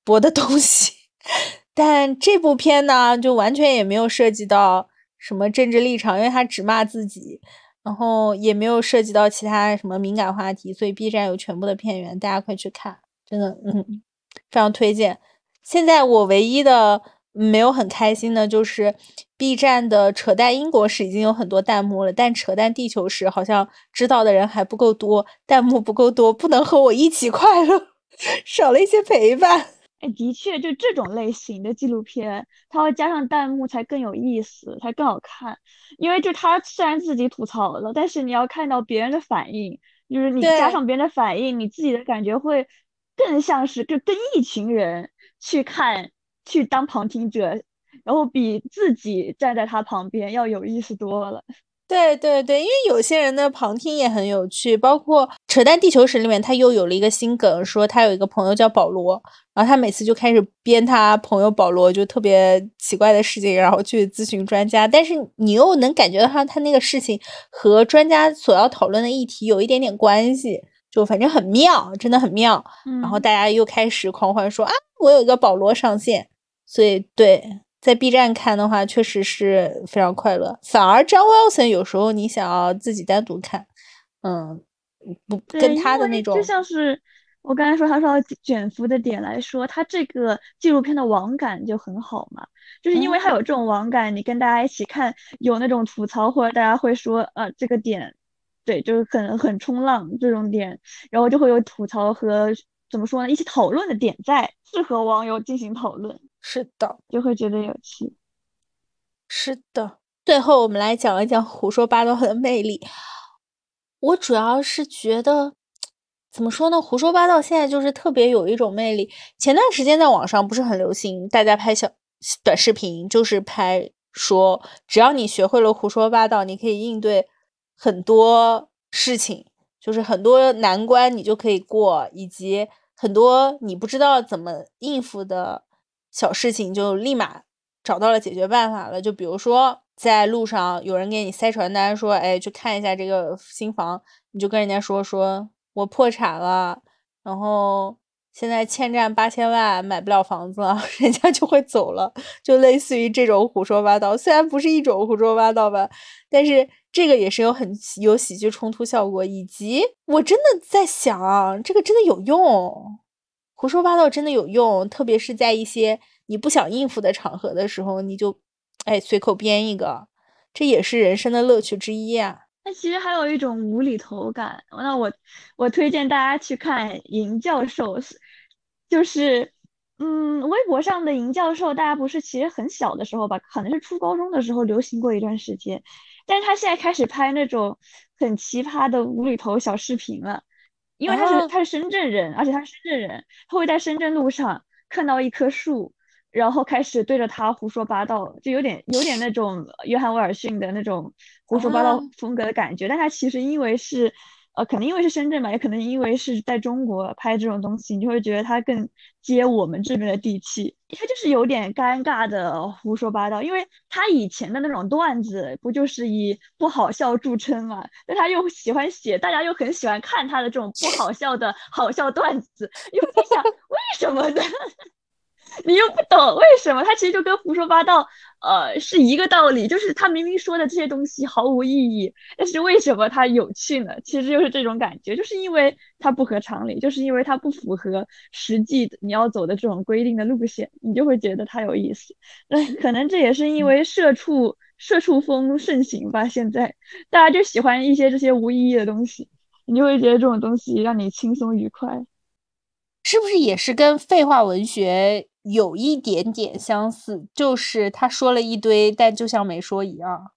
播的东西。但这部片呢，就完全也没有涉及到什么政治立场，因为他只骂自己，然后也没有涉及到其他什么敏感话题，所以 B 站有全部的片源，大家快去看，真的，嗯，非常推荐。现在我唯一的。没有很开心的，就是 B 站的扯淡英国史已经有很多弹幕了，但扯淡地球史好像知道的人还不够多，弹幕不够多，不能和我一起快乐，少了一些陪伴。哎，的确，就这种类型的纪录片，它会加上弹幕才更有意思，才更好看。因为就他虽然自己吐槽了，但是你要看到别人的反应，就是你加上别人的反应，你自己的感觉会更像是就跟一群人去看。去当旁听者，然后比自己站在他旁边要有意思多了。对对对，因为有些人的旁听也很有趣，包括《扯淡地球史》里面，他又有了一个新梗，说他有一个朋友叫保罗，然后他每次就开始编他朋友保罗就特别奇怪的事情，然后去咨询专家，但是你又能感觉到他他那个事情和专家所要讨论的议题有一点点关系，就反正很妙，真的很妙。然后大家又开始狂欢说啊，我有一个保罗上线。所以，对，在 B 站看的话，确实是非常快乐。反而张 Wilson 有时候你想要自己单独看，嗯，不跟他的那种，就像是我刚才说他说卷福的点来说，他这个纪录片的网感就很好嘛，就是因为他有这种网感，你跟大家一起看，有那种吐槽或者大家会说，呃，这个点，对，就是很很冲浪这种点，然后就会有吐槽和怎么说呢，一起讨论的点在，适合网友进行讨论。是的，就会觉得有趣。是的，最后我们来讲一讲胡说八道的魅力。我主要是觉得，怎么说呢？胡说八道现在就是特别有一种魅力。前段时间在网上不是很流行，大家拍小短视频，就是拍说，只要你学会了胡说八道，你可以应对很多事情，就是很多难关你就可以过，以及很多你不知道怎么应付的小事情，就立马找到了解决办法了。就比如说。在路上有人给你塞传单，说：“哎，去看一下这个新房。”你就跟人家说：“说我破产了，然后现在欠债八千万，买不了房子了。”人家就会走了，就类似于这种胡说八道。虽然不是一种胡说八道吧，但是这个也是有很有喜剧冲突效果。以及我真的在想，这个真的有用，胡说八道真的有用，特别是在一些你不想应付的场合的时候，你就。哎，随口编一个，这也是人生的乐趣之一啊。那其实还有一种无厘头感。那我我推荐大家去看银教授，就是嗯，微博上的银教授，大家不是其实很小的时候吧，可能是初高中的时候流行过一段时间，但是他现在开始拍那种很奇葩的无厘头小视频了，因为他是他是深圳人，而且他是深圳人，他会在深圳路上看到一棵树。然后开始对着他胡说八道，就有点有点那种约翰威尔逊的那种胡说八道风格的感觉。但他其实因为是，呃，可能因为是深圳吧，也可能因为是在中国拍这种东西，你就会觉得他更接我们这边的地气。他就是有点尴尬的胡说八道，因为他以前的那种段子不就是以不好笑著称嘛？但他又喜欢写，大家又很喜欢看他的这种不好笑的好笑段子，因为在想为什么呢？你又不懂为什么？他其实就跟胡说八道，呃，是一个道理。就是他明明说的这些东西毫无意义，但是为什么他有趣呢？其实就是这种感觉，就是因为它不合常理，就是因为它不符合实际你要走的这种规定的路线，你就会觉得它有意思。那可能这也是因为社畜社畜风盛行吧。现在大家就喜欢一些这些无意义的东西，你就会觉得这种东西让你轻松愉快。是不是也是跟废话文学？有一点点相似，就是他说了一堆，但就像没说一样，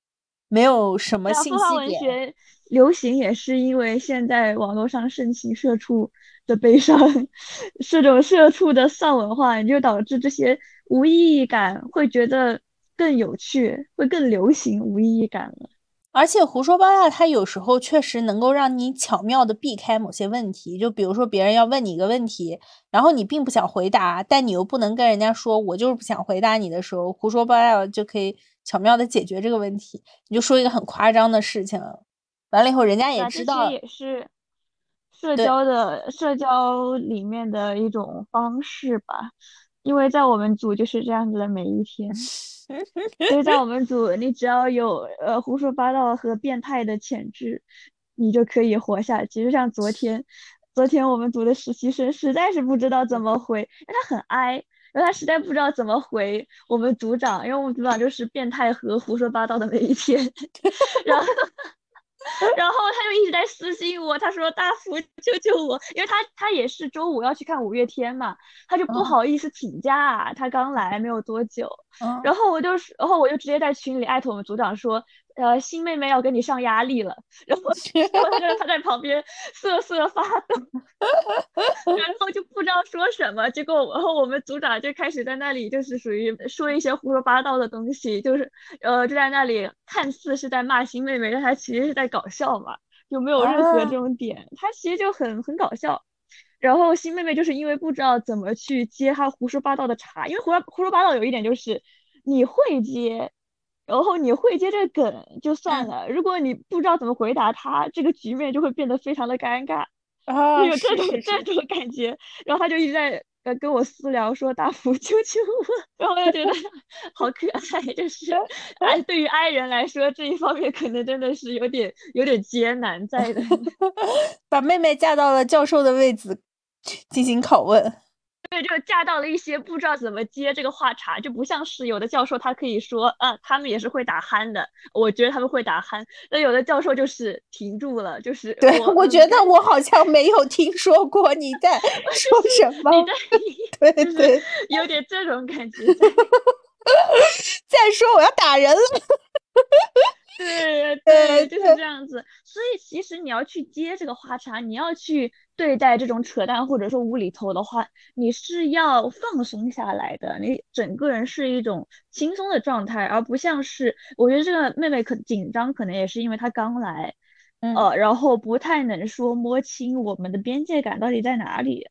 没有什么信息点。文学流行也是因为现在网络上盛行社畜的悲伤，这种社畜的丧文化，也就导致这些无意义感会觉得更有趣，会更流行无意义感了。而且胡说八道，它有时候确实能够让你巧妙的避开某些问题。就比如说，别人要问你一个问题，然后你并不想回答，但你又不能跟人家说“我就是不想回答你”的时候，胡说八道就可以巧妙的解决这个问题。你就说一个很夸张的事情，完了以后人家也知道。也是社交的社交里面的一种方式吧，因为在我们组就是这样子的每一天。所以在我们组，你只要有呃胡说八道和变态的潜质，你就可以活下去。就像昨天，昨天我们组的实习生实在是不知道怎么回，因为他很哀然后他实在不知道怎么回我们组长，因为我们组长就是变态和胡说八道的每一天，然后。然后他就一直在私信我，他说：“大福救救我！”因为他他也是周五要去看五月天嘛，他就不好意思请假，他刚来没有多久。然后我就，然后我就直接在群里艾特我们组长说。呃，新妹妹要给你上压力了，然后然后他在旁边瑟瑟发抖，然后就不知道说什么，结果然后我们组长就开始在那里就是属于说一些胡说八道的东西，就是呃就在那里看似是在骂新妹妹，但他其实是在搞笑嘛，就没有任何这种点，他其实就很很搞笑。然后新妹妹就是因为不知道怎么去接他胡说八道的茬，因为胡胡说八道有一点就是你会接。然后你会接这个梗就算了，如果你不知道怎么回答他，这个局面就会变得非常的尴尬啊，有这种这种感觉。然后他就一直在呃跟我私聊说大福救救我，然后我就觉得 好可爱，就是 哎对于爱人来说这一方面可能真的是有点有点艰难在的，把妹妹嫁到了教授的位子进行拷问。对，就架到了一些不知道怎么接这个话茬，就不像是有的教授他可以说啊，他们也是会打鼾的，我觉得他们会打鼾。那有的教授就是停住了，就是对我觉得我好像没有听说过你在 说什么，对对，有点这种感觉。再说我要打人了。对对，就是这样子。所以其实你要去接这个花茶，你要去对待这种扯淡或者说无厘头的话，你是要放松下来的。你整个人是一种轻松的状态，而不像是我觉得这个妹妹可紧张，可能也是因为她刚来，呃，然后不太能说摸清我们的边界感到底在哪里。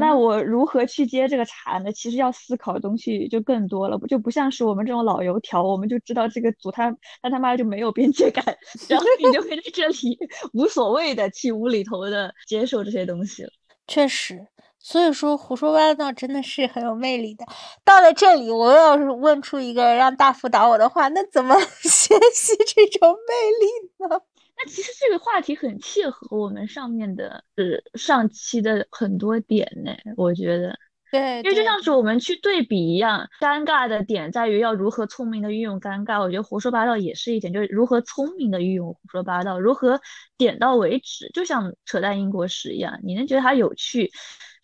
那我如何去接这个茬呢？其实要思考的东西就更多了，不就不像是我们这种老油条，我们就知道这个组他他他妈就没有边界感，然后你就会在这里无所谓的去无厘头的接受这些东西了。确实，所以说胡说八道真的是很有魅力的。到了这里，我要是问出一个让大福打我的话，那怎么 学习这种魅力呢？那其实这个话题很切合我们上面的呃上期的很多点呢，我觉得，对，因为就像是我们去对比一样，尴尬的点在于要如何聪明的运用尴尬，我觉得胡说八道也是一点，就是如何聪明的运用胡说八道，如何点到为止，就像扯淡英国史一样，你能觉得它有趣。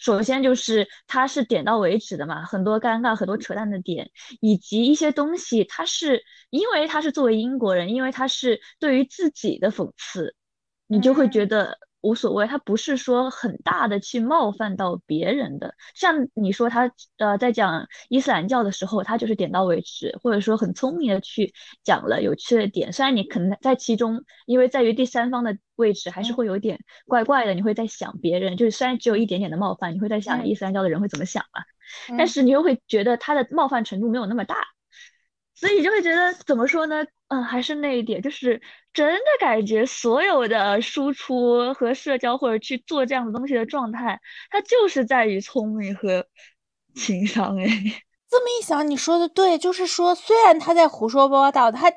首先就是它是点到为止的嘛，很多尴尬、很多扯淡的点，以及一些东西，它是因为它是作为英国人，因为它是对于自己的讽刺，你就会觉得。无所谓，他不是说很大的去冒犯到别人的。像你说他呃在讲伊斯兰教的时候，他就是点到为止，或者说很聪明的去讲了有趣的点。虽然你可能在其中，因为在于第三方的位置，还是会有点怪怪的。你会在想别人，就是虽然只有一点点的冒犯，你会在想伊斯兰教的人会怎么想嘛？但是你又会觉得他的冒犯程度没有那么大。所以就会觉得怎么说呢？嗯，还是那一点，就是真的感觉所有的输出和社交或者去做这样的东西的状态，它就是在于聪明和 情商。哎，这么一想，你说的对，就是说，虽然他在胡说八道，他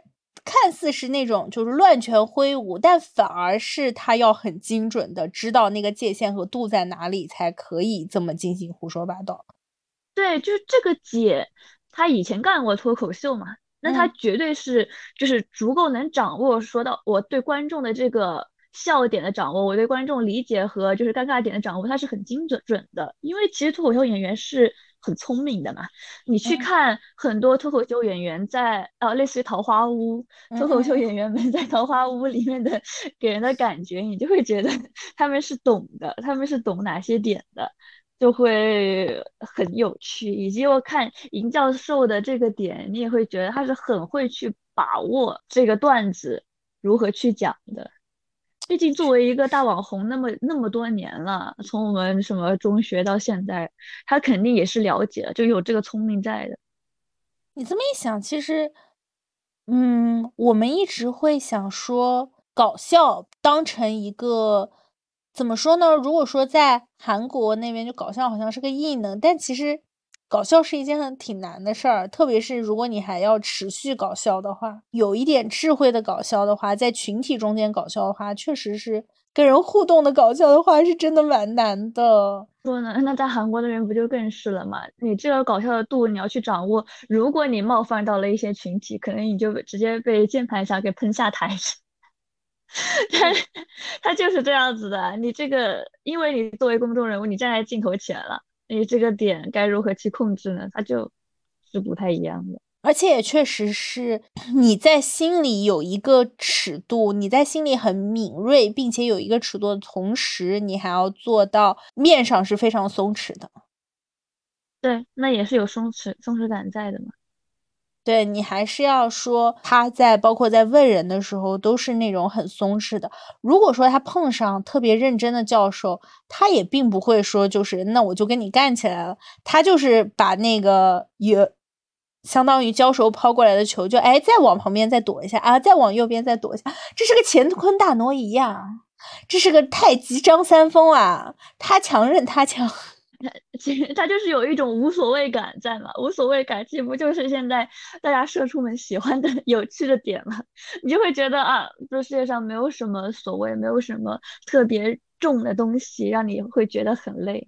看似是那种就是乱拳挥舞，但反而是他要很精准的知道那个界限和度在哪里，才可以这么进行胡说八道。对，就是这个姐。她以前干过脱口秀嘛，那他绝对是就是足够能掌握说到我对观众的这个笑点的掌握，我对观众理解和就是尴尬点的掌握，他是很精准准的。因为其实脱口秀演员是很聪明的嘛，你去看很多脱口秀演员在呃类似于《桃花坞》，脱口秀演员们在《桃花坞》里面的给人的感觉，你就会觉得 他们是懂的，他们是懂哪些点的。就会很有趣，以及我看尹教授的这个点，你也会觉得他是很会去把握这个段子如何去讲的。毕竟作为一个大网红，那么那么多年了，从我们什么中学到现在，他肯定也是了解了，就有这个聪明在的。你这么一想，其实，嗯，我们一直会想说搞笑当成一个。怎么说呢？如果说在韩国那边就搞笑好像是个异能，但其实搞笑是一件很挺难的事儿，特别是如果你还要持续搞笑的话，有一点智慧的搞笑的话，在群体中间搞笑的话，确实是跟人互动的搞笑的话，是真的蛮难的。说呢？那在韩国那边不就更是了吗？你这个搞笑的度你要去掌握，如果你冒犯到了一些群体，可能你就直接被键盘侠给喷下台。他他就是这样子的，你这个，因为你作为公众人物，你站在镜头前了，你这个点该如何去控制呢？他就是不太一样的，而且也确实是你在心里有一个尺度，你在心里很敏锐，并且有一个尺度的同时，你还要做到面上是非常松弛的。对，那也是有松弛松弛感在的嘛。对你还是要说他在包括在问人的时候都是那种很松弛的。如果说他碰上特别认真的教授，他也并不会说就是那我就跟你干起来了。他就是把那个也相当于交手抛过来的球，就哎再往旁边再躲一下啊，再往右边再躲一下。这是个乾坤大挪移呀，这是个太极张三丰啊，他强任他强。其实他就是有一种无所谓感在嘛，无所谓感，这不就是现在大家社畜们喜欢的 有趣的点吗？你就会觉得啊，这世界上没有什么所谓，没有什么特别重的东西让你会觉得很累。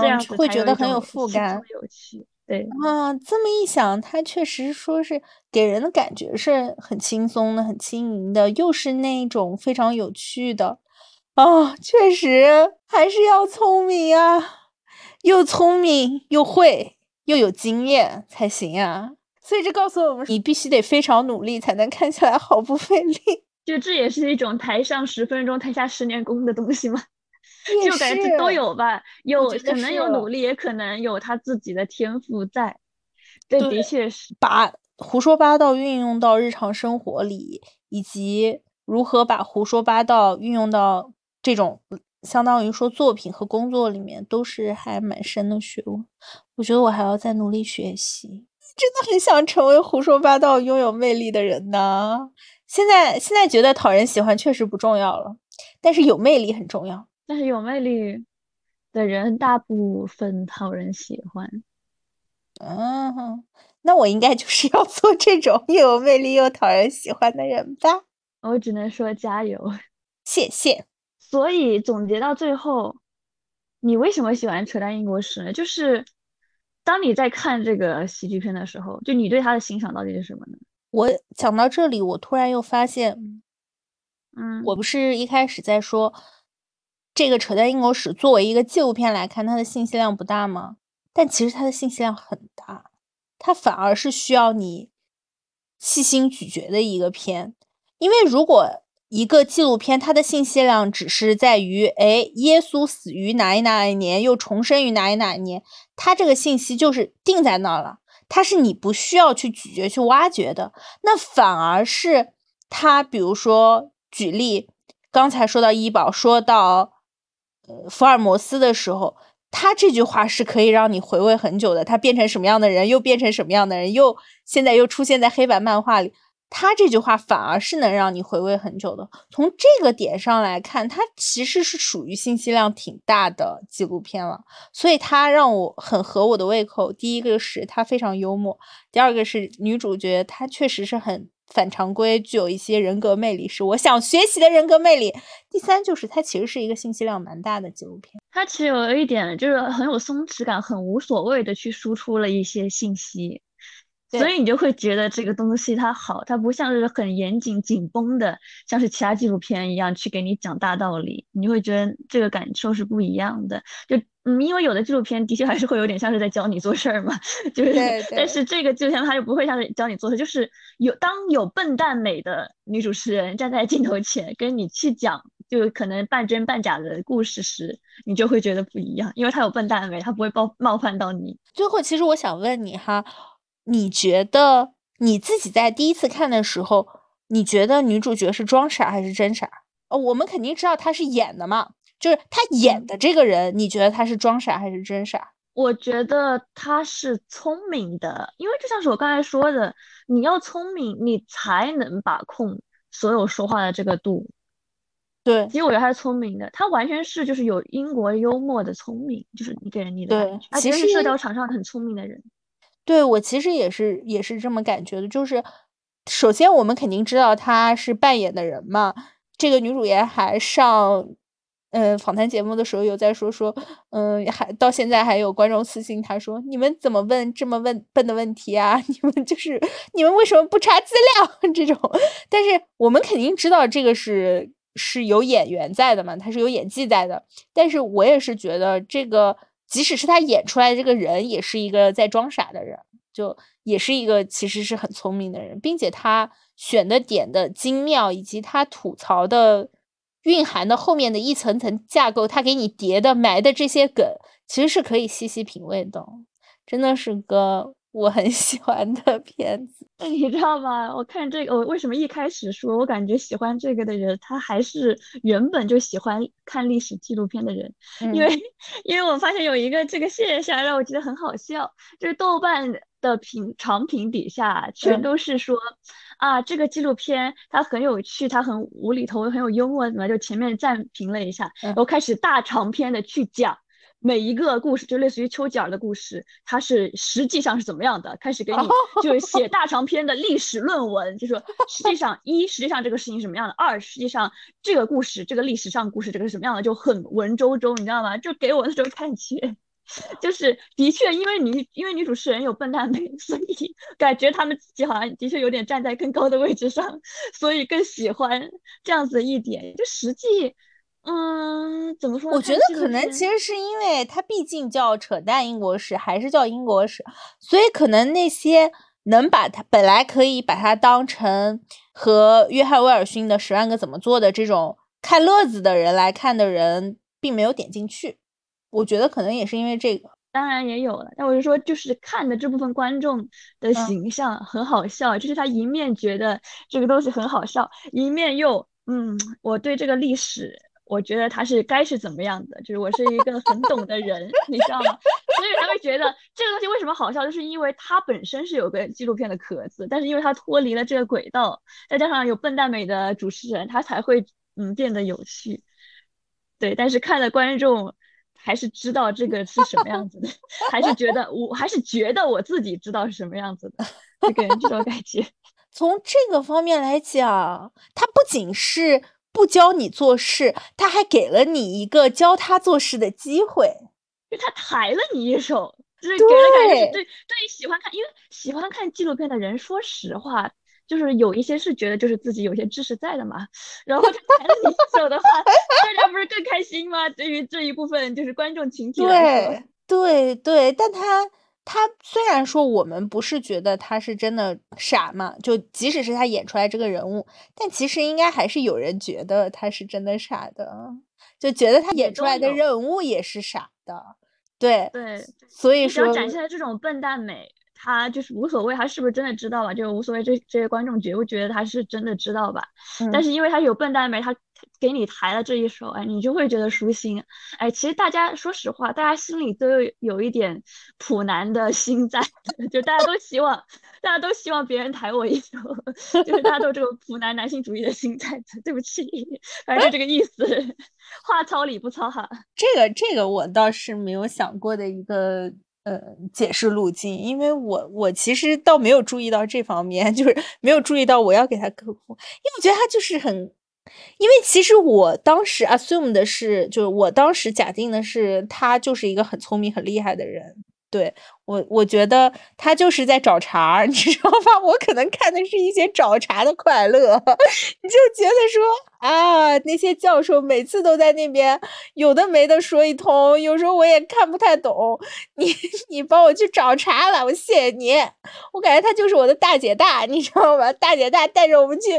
这样会觉得很有负担，有趣。对啊，这么一想，他确实说是给人的感觉是很轻松的、很轻盈的，又是那种非常有趣的啊。确实还是要聪明啊，又聪明又会又有经验才行啊。所以这告诉我们，你必须得非常努力才能看起来毫不费力。就这也是一种台上十分钟，台下十年功的东西吗？就感觉都有吧，有可能有努力，也可能有他自己的天赋在。这，的确是把胡说八道运用到日常生活里，以及如何把胡说八道运用到这种相当于说作品和工作里面，都是还蛮深的学问。我觉得我还要再努力学习。真的很想成为胡说八道、拥有魅力的人呢。现在现在觉得讨人喜欢确实不重要了，但是有魅力很重要。但是有魅力的人大部分讨人喜欢。嗯，那我应该就是要做这种又有魅力又讨人喜欢的人吧？我只能说加油，谢谢。所以总结到最后，你为什么喜欢扯淡英国史呢？就是当你在看这个喜剧片的时候，就你对他的欣赏到底是什么呢？我讲到这里，我突然又发现，嗯，我不是一开始在说。这个扯淡英国史作为一个纪录片来看，它的信息量不大吗？但其实它的信息量很大，它反而是需要你细心咀嚼的一个片。因为如果一个纪录片它的信息量只是在于，哎，耶稣死于哪一哪一年，又重生于哪一哪一年，它这个信息就是定在那儿了，它是你不需要去咀嚼、去挖掘的。那反而是它，比如说举例，刚才说到医保，说到。呃，福尔摩斯的时候，他这句话是可以让你回味很久的。他变成什么样的人，又变成什么样的人，又现在又出现在黑板漫画里。他这句话反而是能让你回味很久的。从这个点上来看，它其实是属于信息量挺大的纪录片了。所以它让我很合我的胃口。第一个是它非常幽默，第二个是女主角她确实是很。反常规，具有一些人格魅力，是我想学习的人格魅力。第三就是它其实是一个信息量蛮大的纪录片，它其实有一点就是很有松弛感，很无所谓的去输出了一些信息。所以你就会觉得这个东西它好，它不像是很严谨紧绷的，像是其他纪录片一样去给你讲大道理，你会觉得这个感受是不一样的。就嗯，因为有的纪录片的确还是会有点像是在教你做事儿嘛，就是，但是这个纪录片它就不会像是教你做事，就是有当有笨蛋美的女主持人站在镜头前跟你去讲，就可能半真半假的故事时，你就会觉得不一样，因为她有笨蛋美，她不会冒冒犯到你。最后，其实我想问你哈。你觉得你自己在第一次看的时候，你觉得女主角是装傻还是真傻？哦，我们肯定知道她是演的嘛，就是她演的这个人，你觉得她是装傻还是真傻？我觉得她是聪明的，因为就像是我刚才说的，你要聪明，你才能把控所有说话的这个度。对，其实我觉得她是聪明的，她完全是就是有英国幽默的聪明，就是你给人你的感觉，其实是社交场上很聪明的人。对我其实也是也是这么感觉的，就是首先我们肯定知道他是扮演的人嘛。这个女主演还上嗯访谈节目的时候有在说说，嗯还到现在还有观众私信他说你们怎么问这么问笨的问题啊？你们就是你们为什么不查资料 这种？但是我们肯定知道这个是是有演员在的嘛，他是有演技在的。但是我也是觉得这个。即使是他演出来的这个人，也是一个在装傻的人，就也是一个其实是很聪明的人，并且他选的点的精妙，以及他吐槽的蕴含的后面的一层层架构，他给你叠的埋的这些梗，其实是可以细细品味的，真的是个。我很喜欢的片子，你知道吗？我看这个，我为什么一开始说，我感觉喜欢这个的人，他还是原本就喜欢看历史纪录片的人，因为因为我发现有一个这个现象让我觉得很好笑，就是豆瓣的评长评底下全都是说啊，这个纪录片它很有趣，它很无厘头，很有幽默，怎么就前面暂评了一下，然后开始大长篇的去讲。每一个故事就类似于丘吉尔的故事，它是实际上是怎么样的？开始给你就是写 大长篇的历史论文，就说实际上一实际上这个事情什么样的，二实际上这个故事这个历史上故事这个是什么样的，就很文绉绉，你知道吗？就给我那种感觉。就是的确，因为女因为女主持人有笨蛋美，所以 感觉他们自己好像的确有点站在更高的位置上，所以更喜欢这样子一点。就实际，嗯，怎么说？我觉得可能其实是因为它毕竟叫扯淡英国史，还是叫英国史，所以可能那些能把它本来可以把它当成和约翰威尔逊的《十万个怎么做的》这种看乐子的人来看的人，并没有点进去。我觉得可能也是因为这个，当然也有了。但我是说，就是看的这部分观众的形象很好笑，就是他一面觉得这个东西很好笑，一面又嗯，我对这个历史，我觉得他是该是怎么样的，就是我是一个很懂的人，你知道吗？所以他会觉得这个东西为什么好笑，就是因为它本身是有个纪录片的壳子，但是因为它脱离了这个轨道，再加上有笨蛋美的主持人，他才会嗯变得有趣。对，但是看的观众。还是知道这个是什么样子的，还是觉得我还是觉得我自己知道是什么样子的，就给人这种感觉。从这个方面来讲，他不仅是不教你做事，他还给了你一个教他做事的机会，就他抬了你一手，就是给人感觉是对对于喜欢看，因为喜欢看纪录片的人，说实话。就是有一些是觉得就是自己有些知识在的嘛，然后他抬了你一手的话，大家不是更开心吗？对于这一部分就是观众群体来说，对对对，但他他虽然说我们不是觉得他是真的傻嘛，就即使是他演出来这个人物，但其实应该还是有人觉得他是真的傻的，就觉得他演出来的人物也是傻的，对对，所以说展现的这种笨蛋美。他就是无所谓，他是不是真的知道吧？就无所谓，这这些观众觉不觉得他是真的知道吧？但是因为他有笨蛋美，他给你抬了这一手，哎，你就会觉得舒心。哎，其实大家说实话，大家心里都有有一点普男的心在，就大家都希望，大家都希望别人抬我一手，就是大家都这种普男男性主义的心在。对不起，反正这个意思，话糙理不糙哈。这个这个我倒是没有想过的一个。呃，解释路径，因为我我其实倒没有注意到这方面，就是没有注意到我要给他科普，因为我觉得他就是很，因为其实我当时 assume 的是，就是我当时假定的是他就是一个很聪明很厉害的人。对我，我觉得他就是在找茬，你知道吧？我可能看的是一些找茬的快乐，你就觉得说啊，那些教授每次都在那边有的没的说一通，有时候我也看不太懂。你你帮我去找茬了，我谢谢你。我感觉他就是我的大姐大，你知道吧？大姐大带着我们去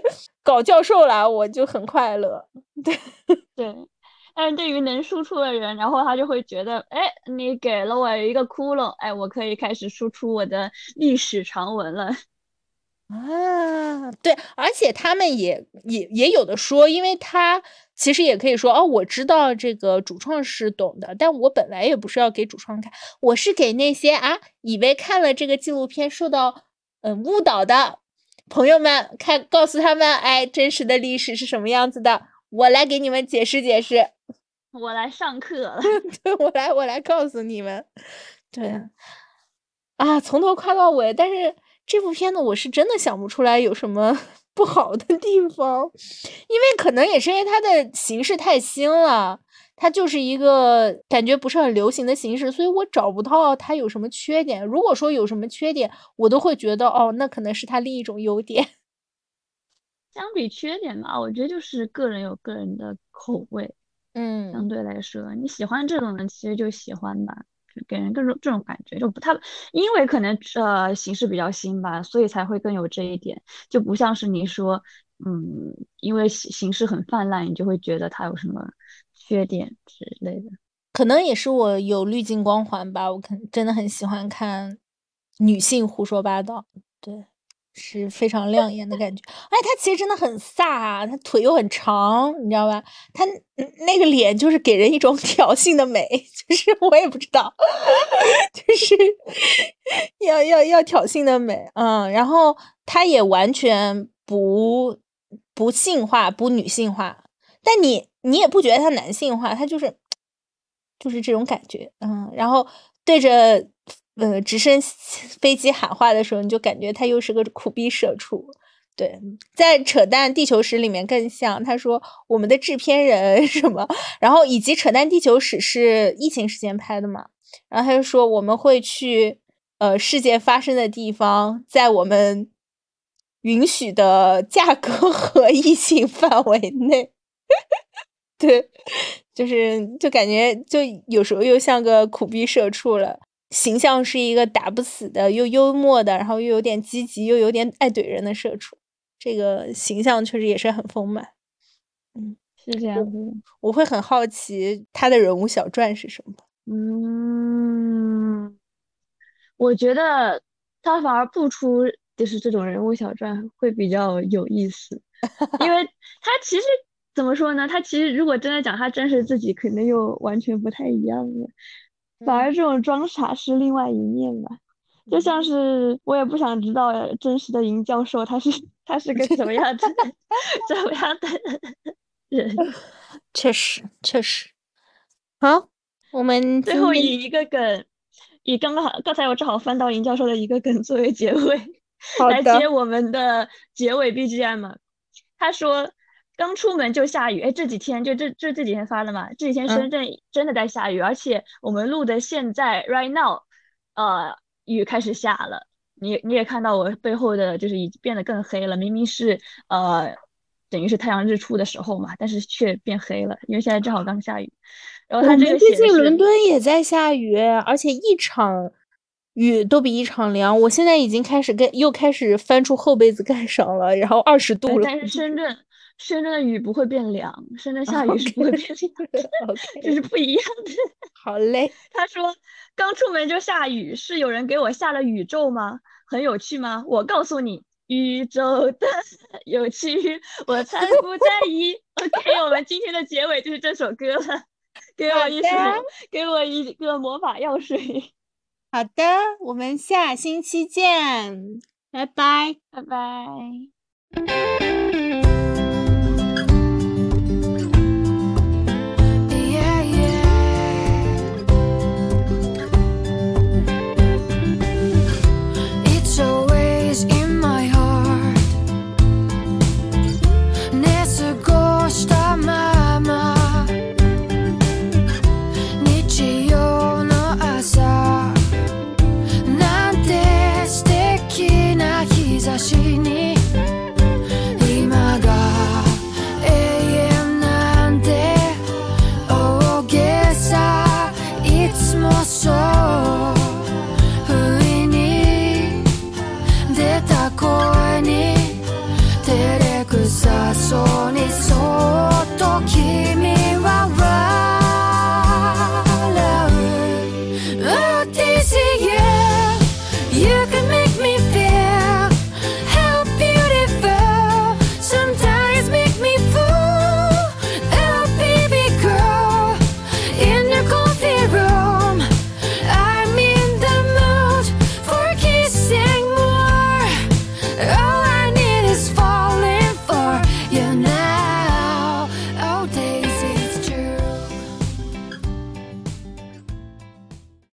搞教授来，我就很快乐。对对。但是对于能输出的人，然后他就会觉得，哎，你给了我一个窟窿，哎，我可以开始输出我的历史长文了。啊，对，而且他们也也也有的说，因为他其实也可以说，哦，我知道这个主创是懂的，但我本来也不是要给主创看，我是给那些啊，以为看了这个纪录片受到嗯误导的朋友们看，告诉他们，哎，真实的历史是什么样子的，我来给你们解释解释。我来上课了，对我来，我来告诉你们，对，啊，从头夸到尾。但是这部片子我是真的想不出来有什么 不好的地方，因为可能也是因为它的形式太新了，它就是一个感觉不是很流行的形式，所以我找不到它有什么缺点。如果说有什么缺点，我都会觉得哦，那可能是它另一种优点。相比缺点嘛，我觉得就是个人有个人的口味。嗯，相对来说，你喜欢这种人，其实就喜欢吧，就给人各种这种感觉，就不太，因为可能呃形式比较新吧，所以才会更有这一点，就不像是你说，嗯，因为形形式很泛滥，你就会觉得它有什么缺点之类的。可能也是我有滤镜光环吧，我肯真的很喜欢看女性胡说八道，对。是非常亮眼的感觉，哎，他其实真的很飒，他腿又很长，你知道吧？他那个脸就是给人一种 挑衅的美，就是我也不知道，就是 要要要挑衅的美，嗯，然后他也完全不不性化，不女性化，但你你也不觉得他男性化，他就是就是这种感觉，嗯，然后对着。呃，直升 飞机喊话的时候，你就感觉他又是个苦逼社畜。对，在扯淡地球史里面更像，他说我们的制片人 什么，然后以及扯淡地球史是疫情时间拍的嘛，然后他就说我们会去呃事件发生的地方，在我们允许的价格和异性范围内。对，就是就感觉就有时候又像个苦逼社畜了。形象是一个打不死的，又幽默的，然后又有点积极，又有点爱怼人的社畜。这个形象确实也是很丰满。嗯，是这样子。我会很好奇他的人物小传是什么。嗯，我觉得他反而不出就是这种人物小传会比较有意思，因为他其实怎么说呢？他其实如果真的讲他真实自己，肯定又完全不太一样了。反而这种装傻是另外一面吧，就像是我也不想知道真实的银教授他是他是个怎么样的 怎么样的人，确实确实。好，我们最后以一个梗，以刚刚好刚才我正好翻到银教授的一个梗作为结尾，来接我们的结尾 BGM。他说。刚出门就下雨，哎，这几天就这这这几天发的嘛。这几天深圳真的在下雨，而且我们录的现在 right now，呃，雨开始下了。你你也看到我背后的，就是已经变得更黑了。明明是呃，等于是太阳日出的时候嘛，但是却变黑了，因为现在正好刚下雨。然后他这个最近伦敦也在下雨，而且一场雨都比一场凉。我现在已经开始跟又开始翻出厚被子盖上了，然后二十度了。但是深圳。深圳的雨不会变凉，深圳下雨是不会变凉的，这是不一样的。好嘞，他说刚出门就下雨，是有人给我下了宇宙吗？很有趣吗？我告诉你，宇宙的有趣，我才不在意。OK，我们今天的结尾就是这首歌了。给我一首，给我一个魔法药水。好的，我们下星期见，拜拜，拜拜。